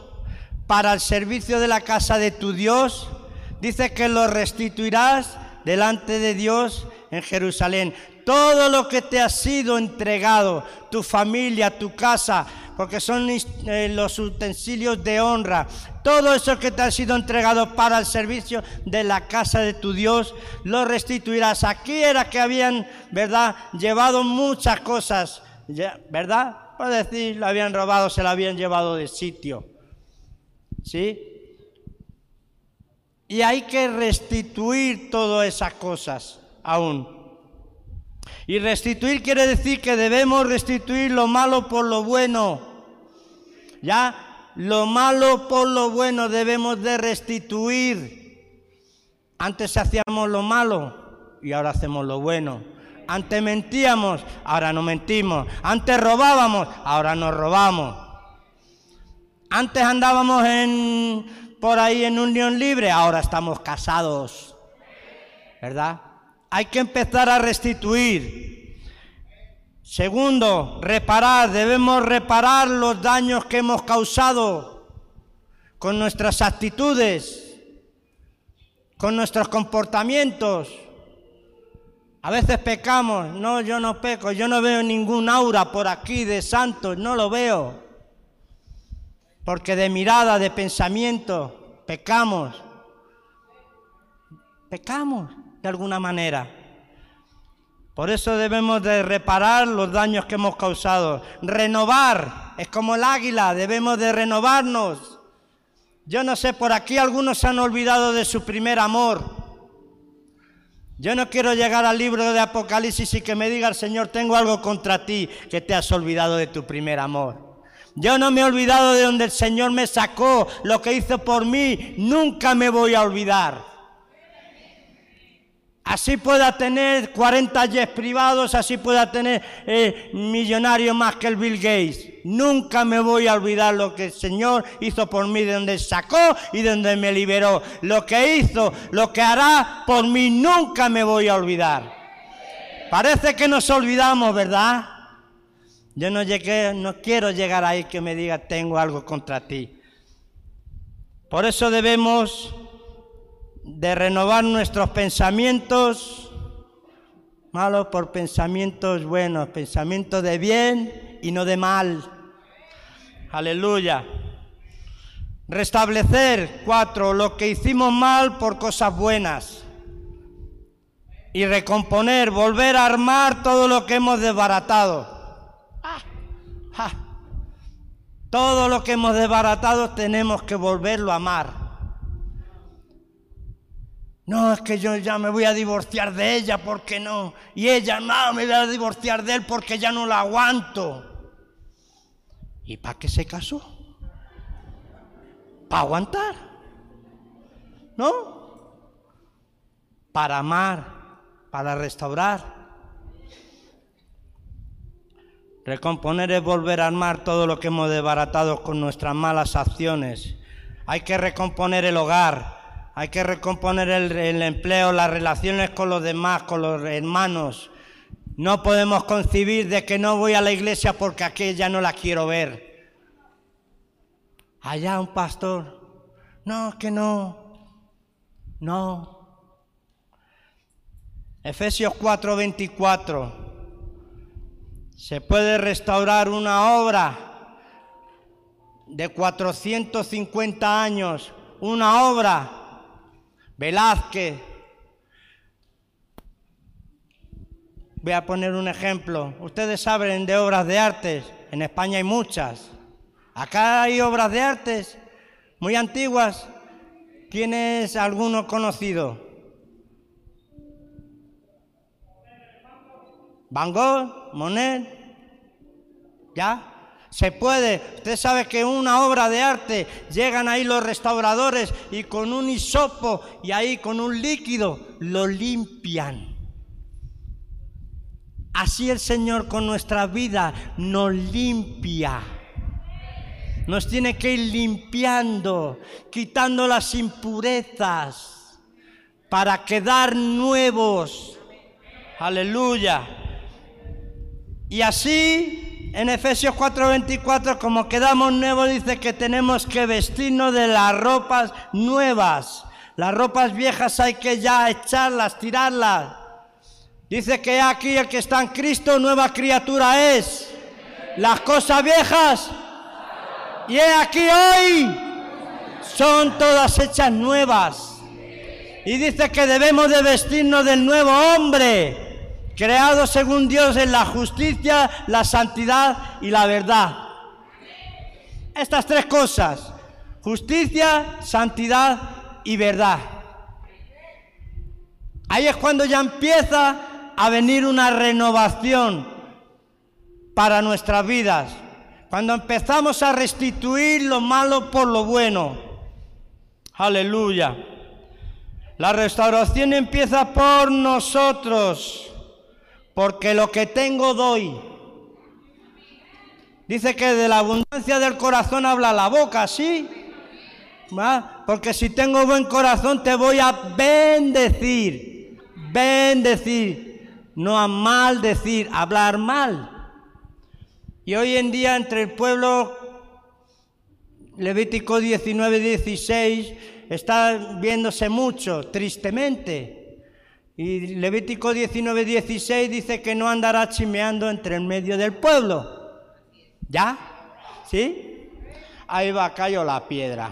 para el servicio de la casa de tu Dios, dice que los restituirás delante de Dios en Jerusalén. Todo lo que te ha sido entregado, tu familia, tu casa, porque son eh, los utensilios de honra. Todo eso que te ha sido entregado para el servicio de la casa de tu Dios, lo restituirás. Aquí era que habían, ¿verdad?, llevado muchas cosas, ¿verdad? Por decir, lo habían robado, se la habían llevado de sitio. ¿Sí? Y hay que restituir todas esas cosas aún. Y restituir quiere decir que debemos restituir lo malo por lo bueno. Ya, lo malo por lo bueno debemos de restituir. Antes hacíamos lo malo y ahora hacemos lo bueno. Antes mentíamos, ahora no mentimos. Antes robábamos, ahora no robamos. Antes andábamos en, por ahí en unión libre, ahora estamos casados. ¿Verdad? hay que empezar a restituir. Segundo, reparar. Debemos reparar los daños que hemos causado con nuestras actitudes, con nuestros comportamientos. A veces pecamos. No, yo no peco. Yo no veo ningún aura por aquí de santos. No lo veo. Porque de mirada, de pensamiento, pecamos. Pecamos de alguna manera. Por eso debemos de reparar los daños que hemos causado. Renovar, es como el águila, debemos de renovarnos. Yo no sé, por aquí algunos se han olvidado de su primer amor. Yo no quiero llegar al libro de Apocalipsis y que me diga el Señor, tengo algo contra ti, que te has olvidado de tu primer amor. Yo no me he olvidado de donde el Señor me sacó, lo que hizo por mí, nunca me voy a olvidar. Así pueda tener 40 jets privados, así pueda tener eh, millonario más que el Bill Gates. Nunca me voy a olvidar lo que el Señor hizo por mí, de donde sacó y de donde me liberó. Lo que hizo, lo que hará por mí, nunca me voy a olvidar. Parece que nos olvidamos, ¿verdad? Yo no, llegué, no quiero llegar ahí que me diga tengo algo contra ti. Por eso debemos de renovar nuestros pensamientos malos por pensamientos buenos, pensamientos de bien y no de mal. Aleluya. Restablecer, cuatro, lo que hicimos mal por cosas buenas. Y recomponer, volver a armar todo lo que hemos desbaratado. Todo lo que hemos desbaratado tenemos que volverlo a amar. No, es que yo ya me voy a divorciar de ella, porque no? Y ella, no, me voy a divorciar de él porque ya no la aguanto. ¿Y para qué se casó? ¿Para aguantar? ¿No? Para amar, para restaurar. Recomponer es volver a armar todo lo que hemos desbaratado con nuestras malas acciones. Hay que recomponer el hogar, hay que recomponer el, empleo, las relaciones con los demás, con los hermanos. No podemos concebir de que no voy a la iglesia porque aquella no la quiero ver. Allá un pastor. No, que no. No. Efesios 4:24. Se puede restaurar una obra de 450 años, una obra Velázquez. Voy a poner un ejemplo. Ustedes saben de obras de arte. En España hay muchas. Acá hay obras de arte muy antiguas. ¿Quién es alguno conocido? Van Gogh, Monet, ¿ya? Se puede. Usted sabe que una obra de arte llegan ahí los restauradores y con un hisopo y ahí con un líquido lo limpian. Así el Señor con nuestra vida nos limpia. Nos tiene que ir limpiando, quitando las impurezas para quedar nuevos. Aleluya. Y así en Efesios 4:24, como quedamos nuevos, dice que tenemos que vestirnos de las ropas nuevas. Las ropas viejas hay que ya echarlas, tirarlas. Dice que aquí el que está en Cristo, nueva criatura es. Las cosas viejas, y he aquí hoy, son todas hechas nuevas. Y dice que debemos de vestirnos del nuevo hombre creado según Dios en la justicia, la santidad y la verdad. Estas tres cosas, justicia, santidad y verdad. Ahí es cuando ya empieza a venir una renovación para nuestras vidas. Cuando empezamos a restituir lo malo por lo bueno. Aleluya. La restauración empieza por nosotros porque lo que tengo doy. Dice que de la abundancia del corazón habla la boca, ¿sí? Porque si tengo buen corazón te voy a bendecir, bendecir, no a maldecir, hablar mal. Y hoy en día entre el pueblo, Levítico 19, 16, está viéndose mucho, tristemente. Y Levítico 19, 16 dice que no andará chimeando entre el medio del pueblo. ¿Ya? ¿Sí? Ahí va, cayó la piedra.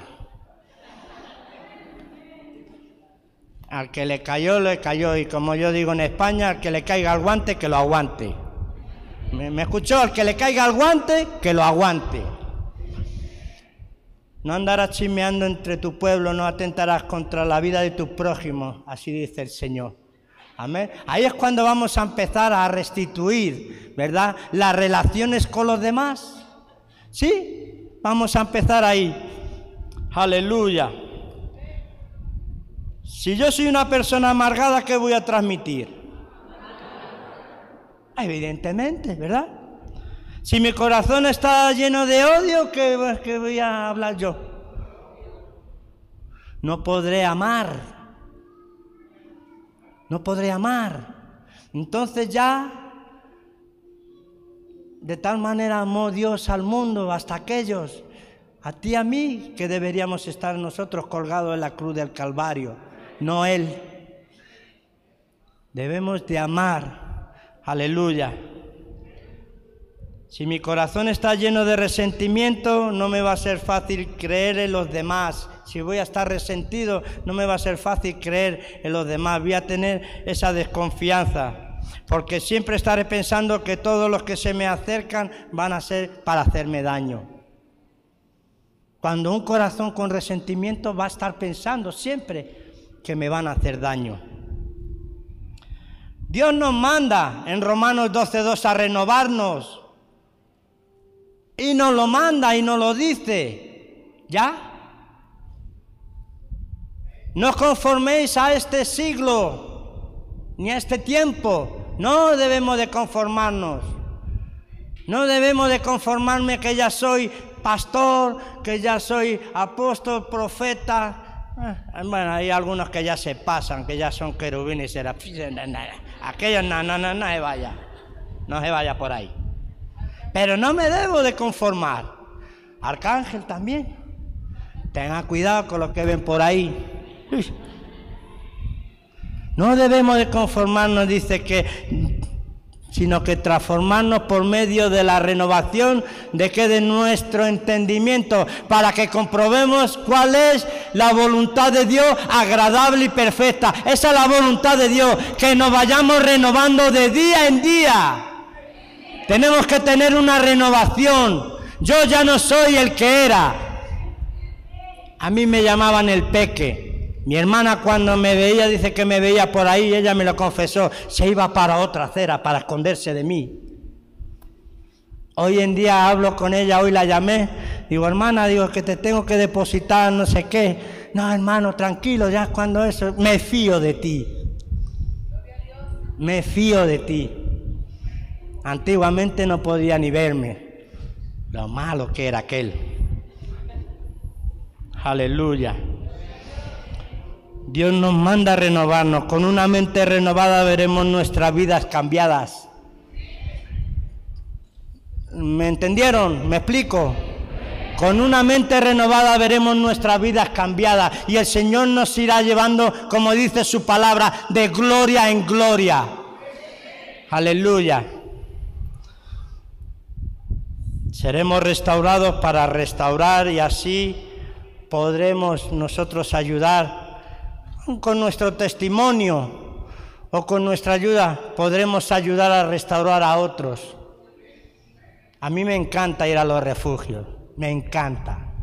Al que le cayó, le cayó. Y como yo digo en España, al que le caiga el guante, que lo aguante. ¿Me, me escuchó? Al que le caiga el guante, que lo aguante. No andarás chismeando entre tu pueblo, no atentarás contra la vida de tu prójimo, así dice el Señor. Amén. Ahí es cuando vamos a empezar a restituir, ¿verdad? Las relaciones con los demás. ¿Sí? Vamos a empezar ahí. Aleluya. Si yo soy una persona amargada, ¿qué voy a transmitir? Evidentemente, ¿verdad? Si mi corazón está lleno de odio, ¿qué, qué voy a hablar yo? No podré amar. No podré amar. Entonces ya, de tal manera amó Dios al mundo, hasta aquellos, a ti y a mí, que deberíamos estar nosotros colgados en la cruz del Calvario, no Él. Debemos de amar. Aleluya. Si mi corazón está lleno de resentimiento, no me va a ser fácil creer en los demás. Si voy a estar resentido, no me va a ser fácil creer en los demás. Voy a tener esa desconfianza. Porque siempre estaré pensando que todos los que se me acercan van a ser para hacerme daño. Cuando un corazón con resentimiento va a estar pensando siempre que me van a hacer daño. Dios nos manda en Romanos 12.2 a renovarnos y nos lo manda y nos lo dice. ¿Ya? No conforméis a este siglo, ni a este tiempo. No debemos de conformarnos. No debemos de conformarme que ya soy pastor, que ya soy apóstol, profeta. Eh, bueno, hay algunos que ya se pasan, que ya son querubines, serafines. Aquellos no, no, no, no se vaya. No se vaya por ahí. Pero no me debo de conformar. Arcángel también. Tenga cuidado con lo que ven por ahí. No debemos de conformarnos, dice que, sino que transformarnos por medio de la renovación de que de nuestro entendimiento, para que comprobemos cuál es la voluntad de Dios agradable y perfecta. Esa es la voluntad de Dios, que nos vayamos renovando de día en día. Tenemos que tener una renovación. Yo ya no soy el que era. A mí me llamaban el peque. Mi hermana cuando me veía, dice que me veía por ahí, ella me lo confesó, se iba para otra acera para esconderse de mí. Hoy en día hablo con ella, hoy la llamé, digo, hermana, digo que te tengo que depositar no sé qué. No, hermano, tranquilo, ya cuando eso, me fío de ti. Me fío de ti. Antiguamente no podía ni verme. Lo malo que era aquel. Aleluya. Dios nos manda a renovarnos. Con una mente renovada veremos nuestras vidas cambiadas. ¿Me entendieron? ¿Me explico? Con una mente renovada veremos nuestras vidas cambiadas y el Señor nos irá llevando, como dice su palabra, de gloria en gloria. Aleluya. Seremos restaurados para restaurar y así podremos nosotros ayudar con nuestro testimonio o con nuestra ayuda, podremos ayudar a restaurar a otros. A mí me encanta ir a los refugios, me encanta.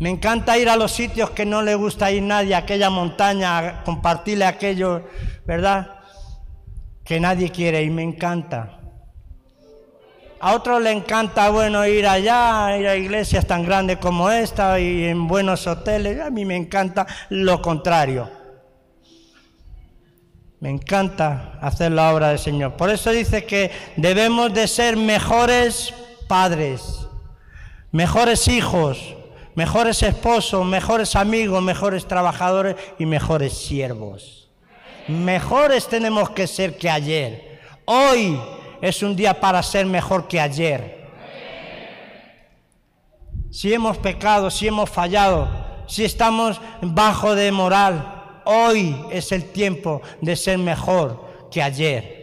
Me encanta ir a los sitios que no le gusta ir nadie, aquella montaña, compartirle aquello, ¿verdad? Que nadie quiere y me encanta. A otros le encanta, bueno, ir allá, ir a iglesias tan grandes como esta y en buenos hoteles. A mí me encanta lo contrario. Me encanta hacer la obra del Señor. Por eso dice que debemos de ser mejores padres, mejores hijos, mejores esposos, mejores amigos, mejores trabajadores y mejores siervos. Mejores tenemos que ser que ayer. Hoy es un día para ser mejor que ayer. Si hemos pecado, si hemos fallado, si estamos bajo de moral, hoy es el tiempo de ser mejor que ayer.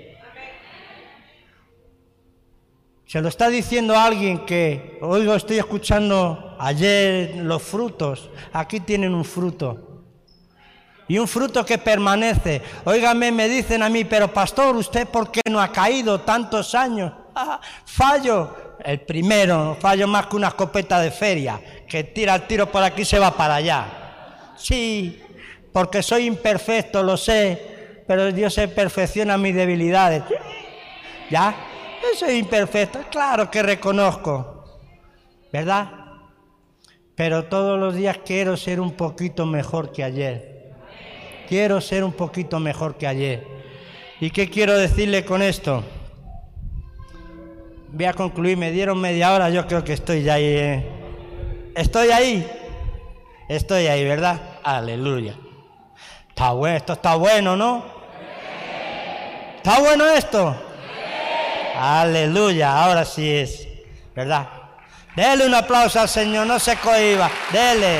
Se lo está diciendo alguien que, oigo, estoy escuchando ayer los frutos, aquí tienen un fruto. Y un fruto que permanece. Óigame, me dicen a mí, pero pastor, ¿usted por qué no ha caído tantos años? Fallo, el primero, fallo más que una escopeta de feria, que tira el tiro por aquí y se va para allá. Sí, porque soy imperfecto, lo sé, pero Dios se perfecciona mis debilidades. ¿Ya? Yo soy imperfecto, claro que reconozco, ¿verdad? Pero todos los días quiero ser un poquito mejor que ayer. Quiero ser un poquito mejor que ayer. ¿Y qué quiero decirle con esto? Voy a concluir, me dieron media hora, yo creo que estoy ya ahí. ¿eh? Estoy ahí. Estoy ahí, ¿verdad? Aleluya. Está bueno, esto está bueno, ¿no? ¿Está bueno esto? Aleluya, ahora sí es, ¿verdad? Dele un aplauso al Señor, no se cohiba, dele.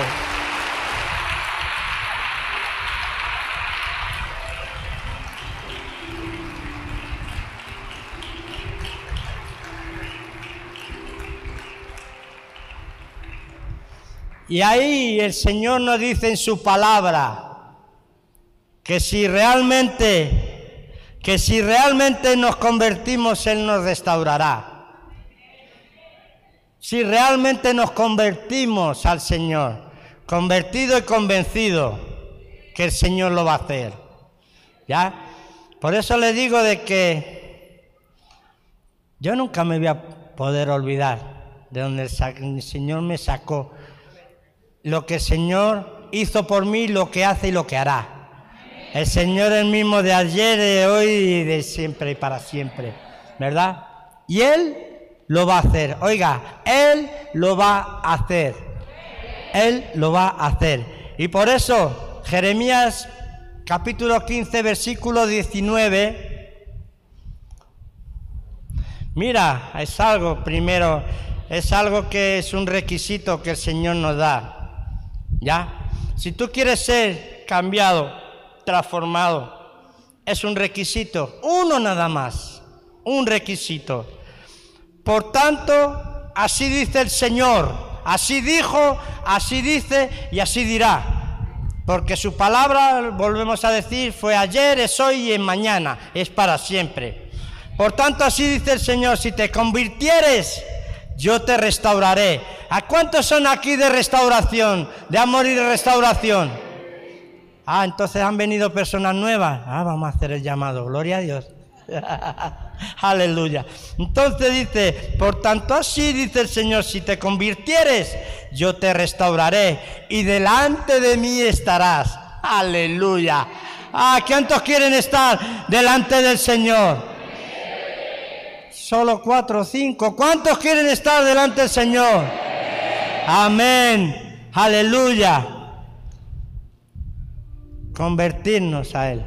Y ahí el Señor nos dice en su palabra que si realmente, que si realmente nos convertimos, Él nos restaurará. Si realmente nos convertimos al Señor, convertido y convencido que el Señor lo va a hacer. ¿Ya? Por eso le digo de que yo nunca me voy a poder olvidar de donde el Señor me sacó lo que el Señor hizo por mí, lo que hace y lo que hará. El Señor es el mismo de ayer, de hoy y de siempre y para siempre, ¿verdad? Y Él lo va a hacer. Oiga, Él lo va a hacer. Él lo va a hacer. Y por eso, Jeremías capítulo 15, versículo 19. Mira, es algo primero, es algo que es un requisito que el Señor nos da. ¿Ya? Si tú quieres ser cambiado, transformado, es un requisito, uno nada más, un requisito. Por tanto, así dice el Señor, así dijo, así dice y así dirá. Porque su palabra, volvemos a decir, fue ayer, es hoy y es mañana, es para siempre. Por tanto, así dice el Señor, si te convirtieres, yo te restauraré. ¿A cuántos son aquí de restauración, de amor y de restauración? Ah, entonces han venido personas nuevas. Ah, vamos a hacer el llamado. Gloria a Dios. Aleluya. Entonces dice, por tanto así dice el Señor, si te convirtieres, yo te restauraré y delante de mí estarás. Aleluya. Ah, ¿cuántos quieren estar delante del Señor? Solo cuatro o cinco. ¿Cuántos quieren estar delante del Señor? Amén. Aleluya. Convertirnos a Él.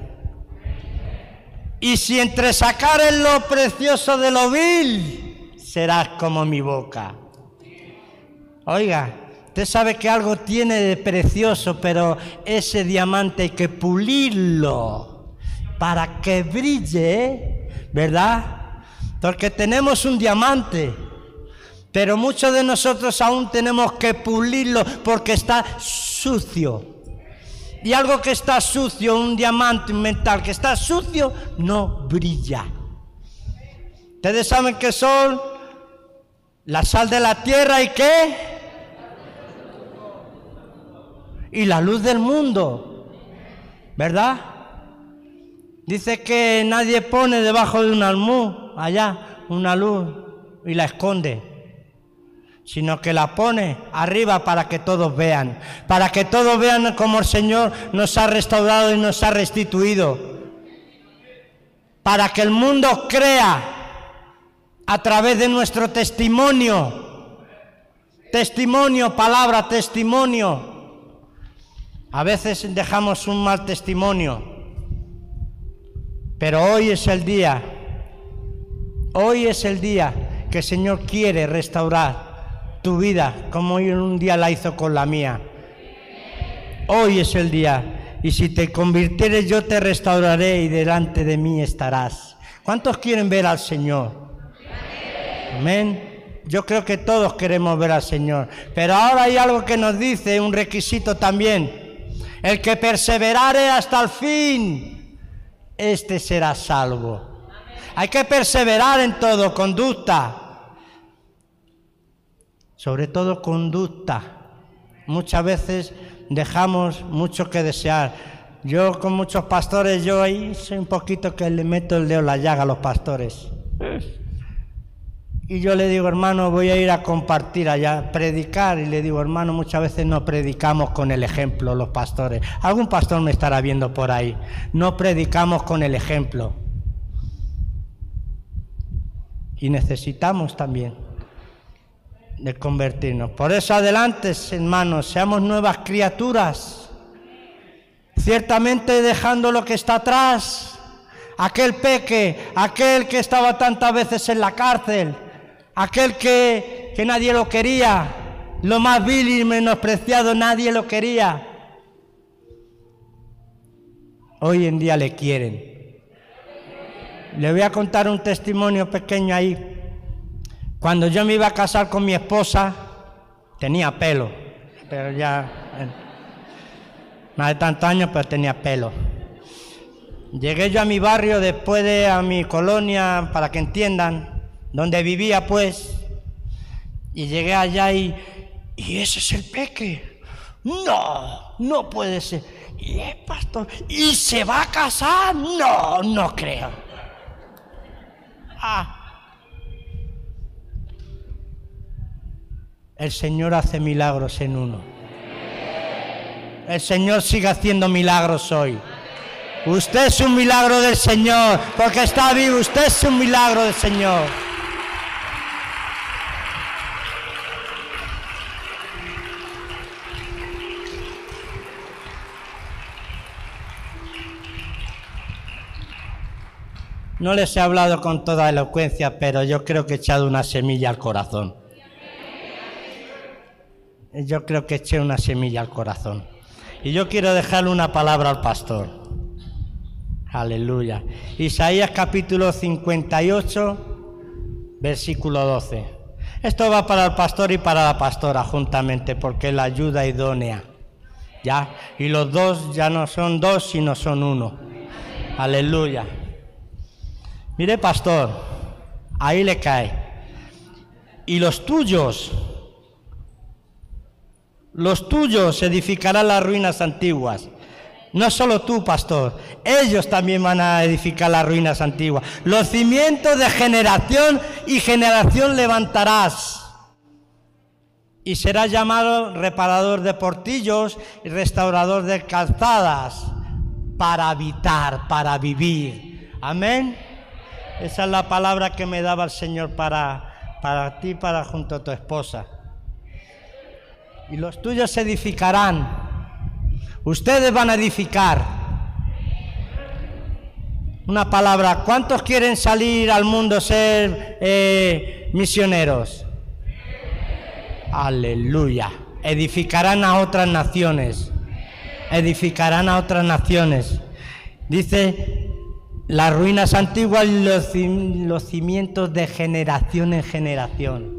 Y si entre sacar en lo precioso de lo vil, serás como mi boca. Oiga, usted sabe que algo tiene de precioso, pero ese diamante hay que pulirlo para que brille, ¿verdad? Porque tenemos un diamante, pero muchos de nosotros aún tenemos que pulirlo porque está sucio. Y algo que está sucio, un diamante, un metal que está sucio, no brilla. Ustedes saben que son la sal de la tierra y qué? Y la luz del mundo. ¿Verdad? Dice que nadie pone debajo de un almú, allá, una luz y la esconde. Sino que la pone arriba para que todos vean, para que todos vean cómo el Señor nos ha restaurado y nos ha restituido, para que el mundo crea a través de nuestro testimonio, testimonio, palabra, testimonio. A veces dejamos un mal testimonio, pero hoy es el día, hoy es el día que el Señor quiere restaurar tu vida como un día la hizo con la mía. Hoy es el día. Y si te convirtieres yo te restauraré y delante de mí estarás. ¿Cuántos quieren ver al Señor? Amén. Yo creo que todos queremos ver al Señor. Pero ahora hay algo que nos dice, un requisito también. El que perseverare hasta el fin, este será salvo. Hay que perseverar en todo, conducta. Sobre todo conducta. Muchas veces dejamos mucho que desear. Yo con muchos pastores, yo ahí soy un poquito que le meto el dedo en la llaga a los pastores. Y yo le digo, hermano, voy a ir a compartir allá, predicar. Y le digo, hermano, muchas veces no predicamos con el ejemplo los pastores. Algún pastor me estará viendo por ahí. No predicamos con el ejemplo. Y necesitamos también de convertirnos. Por eso adelante, hermanos, seamos nuevas criaturas. Ciertamente dejando lo que está atrás. Aquel peque, aquel que estaba tantas veces en la cárcel aquel que, que nadie lo quería, lo más vil y menospreciado, nadie lo quería. Hoy en día le quieren. Le voy a contar un testimonio pequeño ahí. Cuando yo me iba a casar con mi esposa, tenía pelo, pero ya, más de tantos años, pero tenía pelo. Llegué yo a mi barrio después de a mi colonia, para que entiendan, donde vivía pues, y llegué allá y, y ese es el peque. No, no puede ser. Y es pastor. ¿Y se va a casar? No, no creo. El Señor hace milagros en uno. El Señor sigue haciendo milagros hoy. Usted es un milagro del Señor, porque está vivo. Usted es un milagro del Señor. No les he hablado con toda elocuencia, pero yo creo que he echado una semilla al corazón. Yo creo que eché una semilla al corazón. Y yo quiero dejarle una palabra al pastor. Aleluya. Isaías capítulo 58, versículo 12. Esto va para el pastor y para la pastora juntamente, porque es la ayuda idónea. ¿Ya? Y los dos ya no son dos, sino son uno. Aleluya. Mire, pastor, ahí le cae. Y los tuyos, los tuyos edificarán las ruinas antiguas. No solo tú, pastor, ellos también van a edificar las ruinas antiguas. Los cimientos de generación y generación levantarás. Y serás llamado reparador de portillos y restaurador de calzadas para habitar, para vivir. Amén. Esa es la palabra que me daba el Señor para, para ti, para junto a tu esposa. Y los tuyos se edificarán. Ustedes van a edificar. Una palabra, ¿cuántos quieren salir al mundo ser eh, misioneros? Aleluya. Edificarán a otras naciones. Edificarán a otras naciones. Dice las ruinas antiguas y los, cimientos de generación en generación.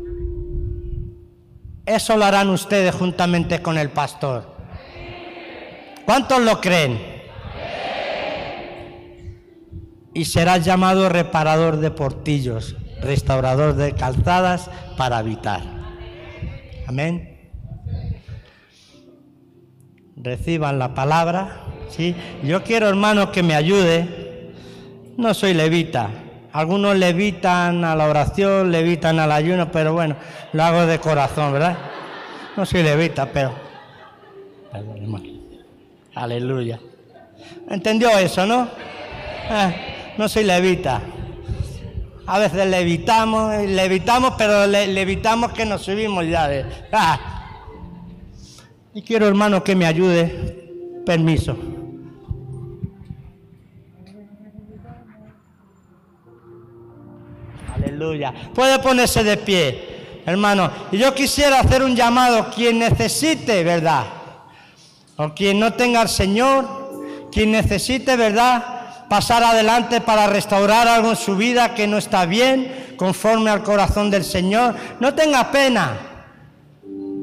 Eso lo harán ustedes juntamente con el pastor. ¿Cuántos lo creen? Y serás llamado reparador de portillos, restaurador de calzadas para habitar. Amén. Reciban la palabra. ¿sí? Yo quiero, hermanos, que me ayude no soy levita. Algunos levitan a la oración, levitan al ayuno, pero bueno, lo hago de corazón, ¿verdad? No soy levita, pero... Aleluya. ¿Entendió eso, no? Eh, no soy levita. A veces levitamos, levitamos, pero levitamos que nos subimos ya de... Ah. Y quiero, hermano, que me ayude. Permiso. Aleluya. Puede ponerse de pie, hermano. Y yo quisiera hacer un llamado, quien necesite, ¿verdad? O quien no tenga al Señor, quien necesite, ¿verdad? Pasar adelante para restaurar algo en su vida que no está bien, conforme al corazón del Señor. No tenga pena.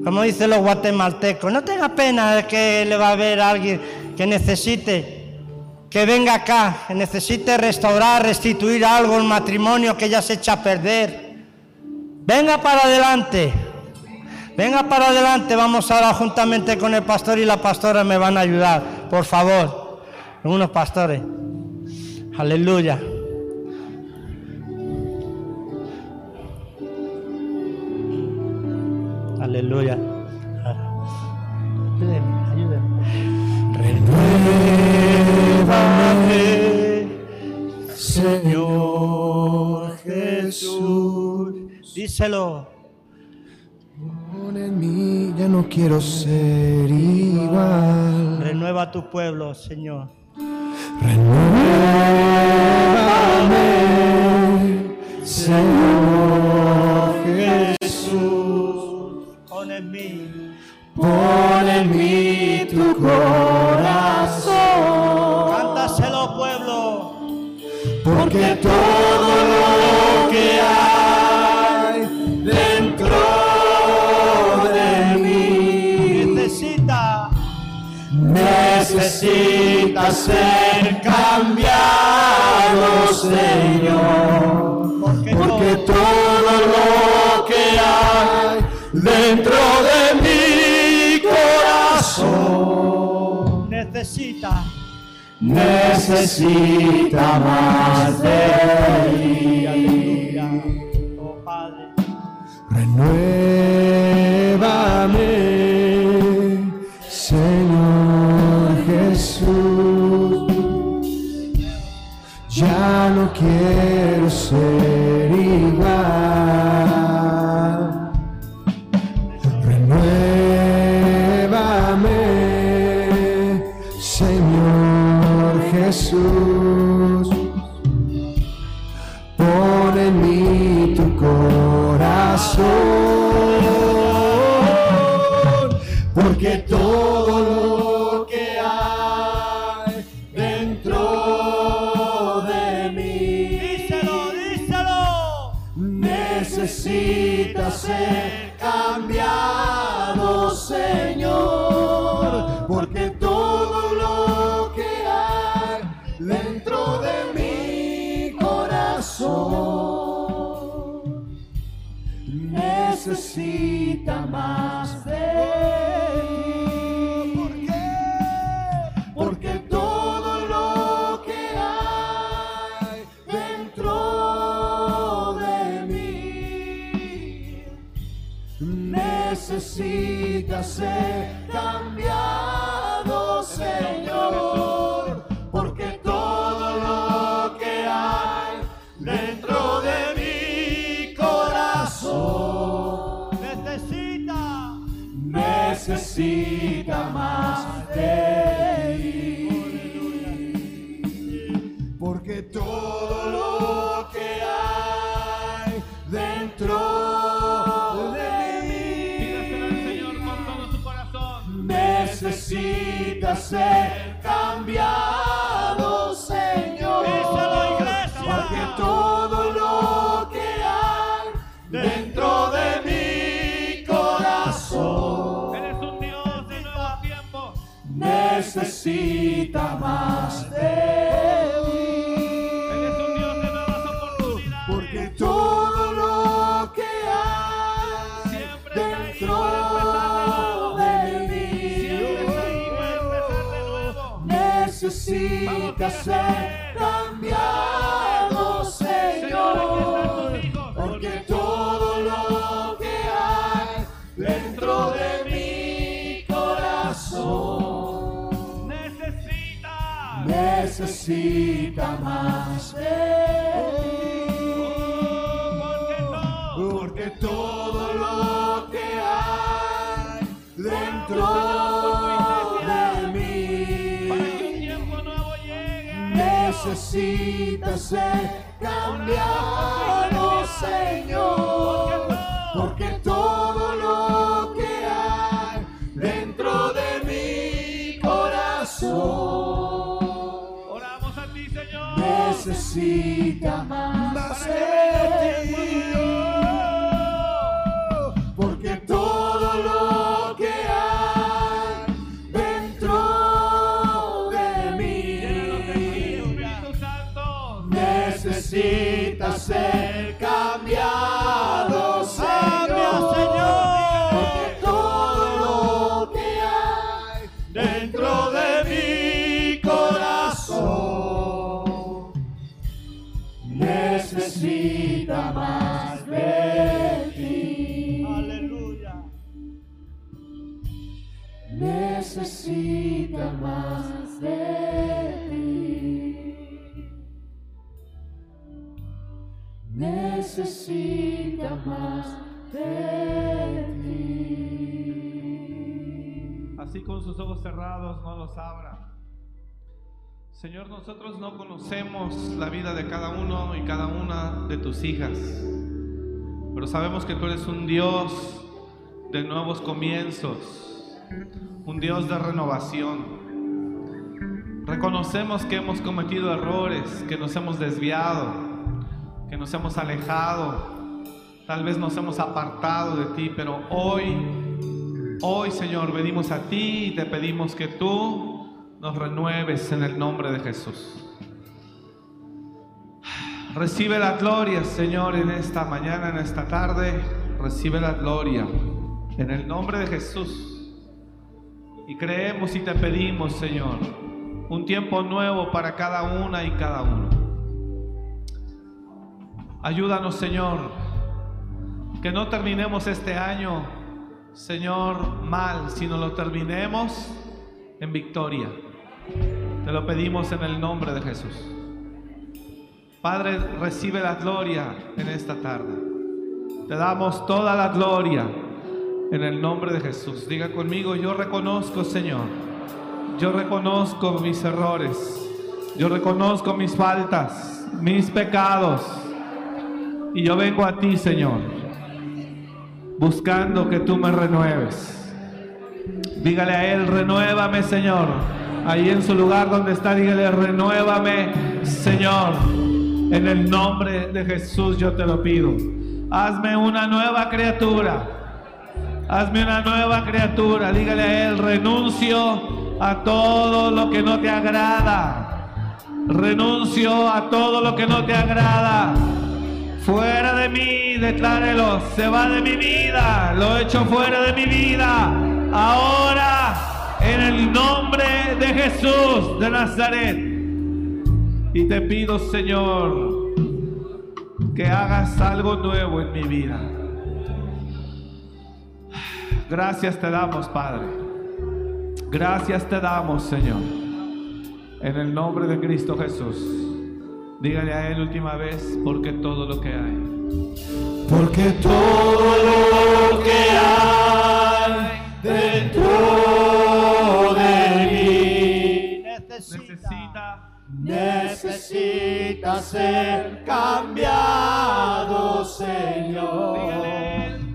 Como dicen los guatemaltecos, no tenga pena de que le va a a alguien que necesite, que venga acá, que necesite restaurar, restituir algo, el matrimonio que ya se echa a perder. Venga para adelante. Venga para adelante, vamos ahora juntamente con el pastor y la pastora me van a ayudar, por favor. Unos pastores. Aleluya. Aleluya. Ayúdeme, ayúdeme. Señor Jesús. Díselo. Pon en mí, ya no quiero ser igual. Renueva tu pueblo, Señor. Renuévame, Señor Jesús. Pon en mí. Pon en mí tu corazón. Cántaselo, pueblo. Porque todo lo que hay dentro de mí Necesita. necesita ser cambiado, Señor. Porque Porque todo lo que hay dentro de mi corazón necesita. Necesita más de ti. Oh Padre. Renuévame, Señor Jesús. Ya no quiero ser necesita más de ti. Porque todo lo que hay dentro de mí necesita ser ser cambiado, Señor. Porque todo lo que hay dentro de mi corazón Eres un Dios de nuevos tiempos. necesita más ser cambiado, Señor. Porque todo lo que hay dentro de mi corazón Necesita. necesita más necesita ser cambiado, Señor. Porque todo lo que hay dentro de mi corazón Oramos a ti, Señor. necesita nosotros no conocemos la vida de cada uno y cada una de tus hijas, pero sabemos que tú eres un Dios de nuevos comienzos, un Dios de renovación. Reconocemos que hemos cometido errores, que nos hemos desviado, que nos hemos alejado, tal vez nos hemos apartado de ti, pero hoy, hoy Señor, venimos a ti y te pedimos que tú nos renueves en el nombre de Jesús. Recibe la gloria, Señor, en esta mañana, en esta tarde. Recibe la gloria en el nombre de Jesús. Y creemos y te pedimos, Señor, un tiempo nuevo para cada una y cada uno. Ayúdanos, Señor, que no terminemos este año, Señor, mal, sino lo terminemos en victoria. Te lo pedimos en el nombre de Jesús. Padre, recibe la gloria en esta tarde. Te damos toda la gloria en el nombre de Jesús. Diga conmigo, yo reconozco, Señor. Yo reconozco mis errores. Yo reconozco mis faltas, mis pecados. Y yo vengo a ti, Señor, buscando que tú me renueves. Dígale a Él, renuévame, Señor. Ahí en su lugar donde está, dígale, renuévame, Señor. En el nombre de Jesús yo te lo pido. Hazme una nueva criatura. Hazme una nueva criatura. Dígale a Él, renuncio a todo lo que no te agrada. Renuncio a todo lo que no te agrada. Fuera de mí, declárelo, se va de mi vida. Lo he hecho fuera de mi vida. Ahora, en el nombre de Jesús de Nazaret. Y te pido, Señor, que hagas algo nuevo en mi vida. Gracias te damos, Padre. Gracias te damos, Señor. En el nombre de Cristo Jesús. Dígale a Él última vez, porque todo lo que hay. Porque todo lo que hay Necesita necesita ser cambiado, Señor.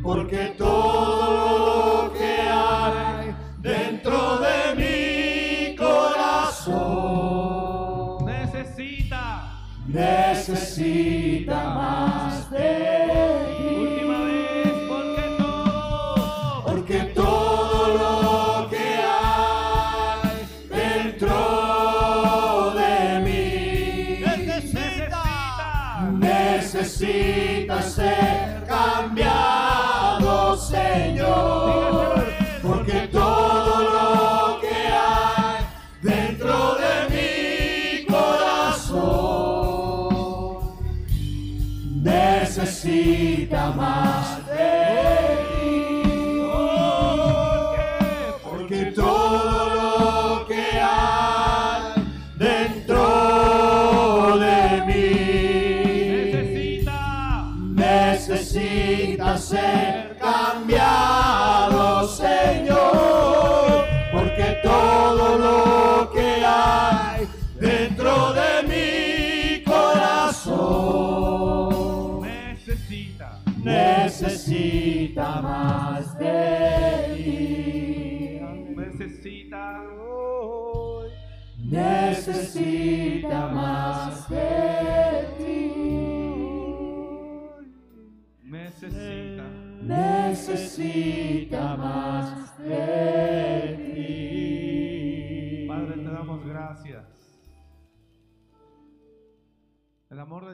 Porque todo lo que hay dentro de mi corazón necesita. necesita más de necesita más de ti. Porque todo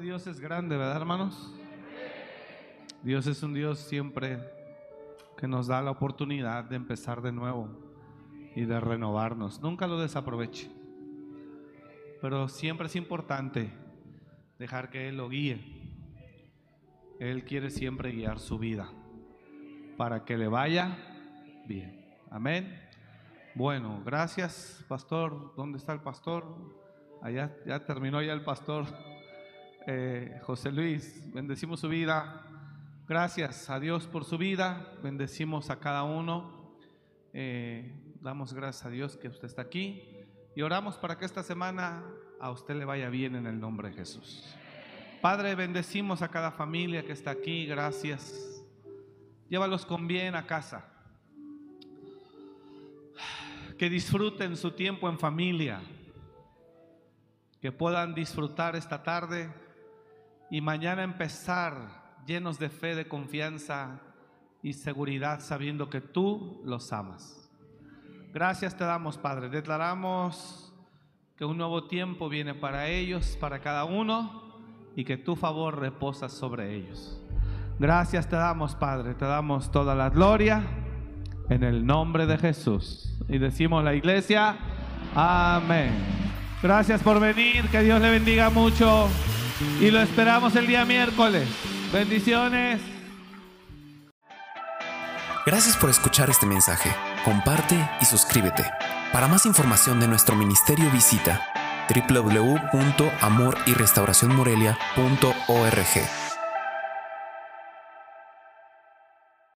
Dios es grande, ¿verdad, hermanos? Dios es un Dios siempre que nos da la oportunidad de empezar de nuevo y de renovarnos. Nunca lo desaproveche. Pero siempre es importante dejar que Él lo guíe. Él quiere siempre guiar su vida para que le vaya bien. Amén. Bueno, gracias, pastor. ¿Dónde está el pastor? Allá ya terminó ya el pastor eh, José Luis. Bendecimos su vida. Gracias a Dios por su vida. Bendecimos a cada uno. Eh, damos gracias a Dios que usted está aquí. Y oramos para que esta semana a usted le vaya bien en el nombre de Jesús. Padre, bendecimos a cada familia que está aquí. Gracias. Llévalos con bien a casa. Que disfruten su tiempo en familia. Que puedan disfrutar esta tarde y mañana empezar llenos de fe, de confianza y seguridad, sabiendo que tú los amas. Gracias te damos, Padre. Declaramos que un nuevo tiempo viene para ellos, para cada uno, y que tu favor reposa sobre ellos. Gracias te damos, Padre. Te damos toda la gloria en el nombre de Jesús. Y decimos la iglesia, amén. Gracias por venir, que Dios le bendiga mucho. Y lo esperamos el día miércoles. Bendiciones. Gracias por escuchar este mensaje. Comparte y suscríbete. Para más información de nuestro ministerio visita www.amoryrestauracionmorelia.org.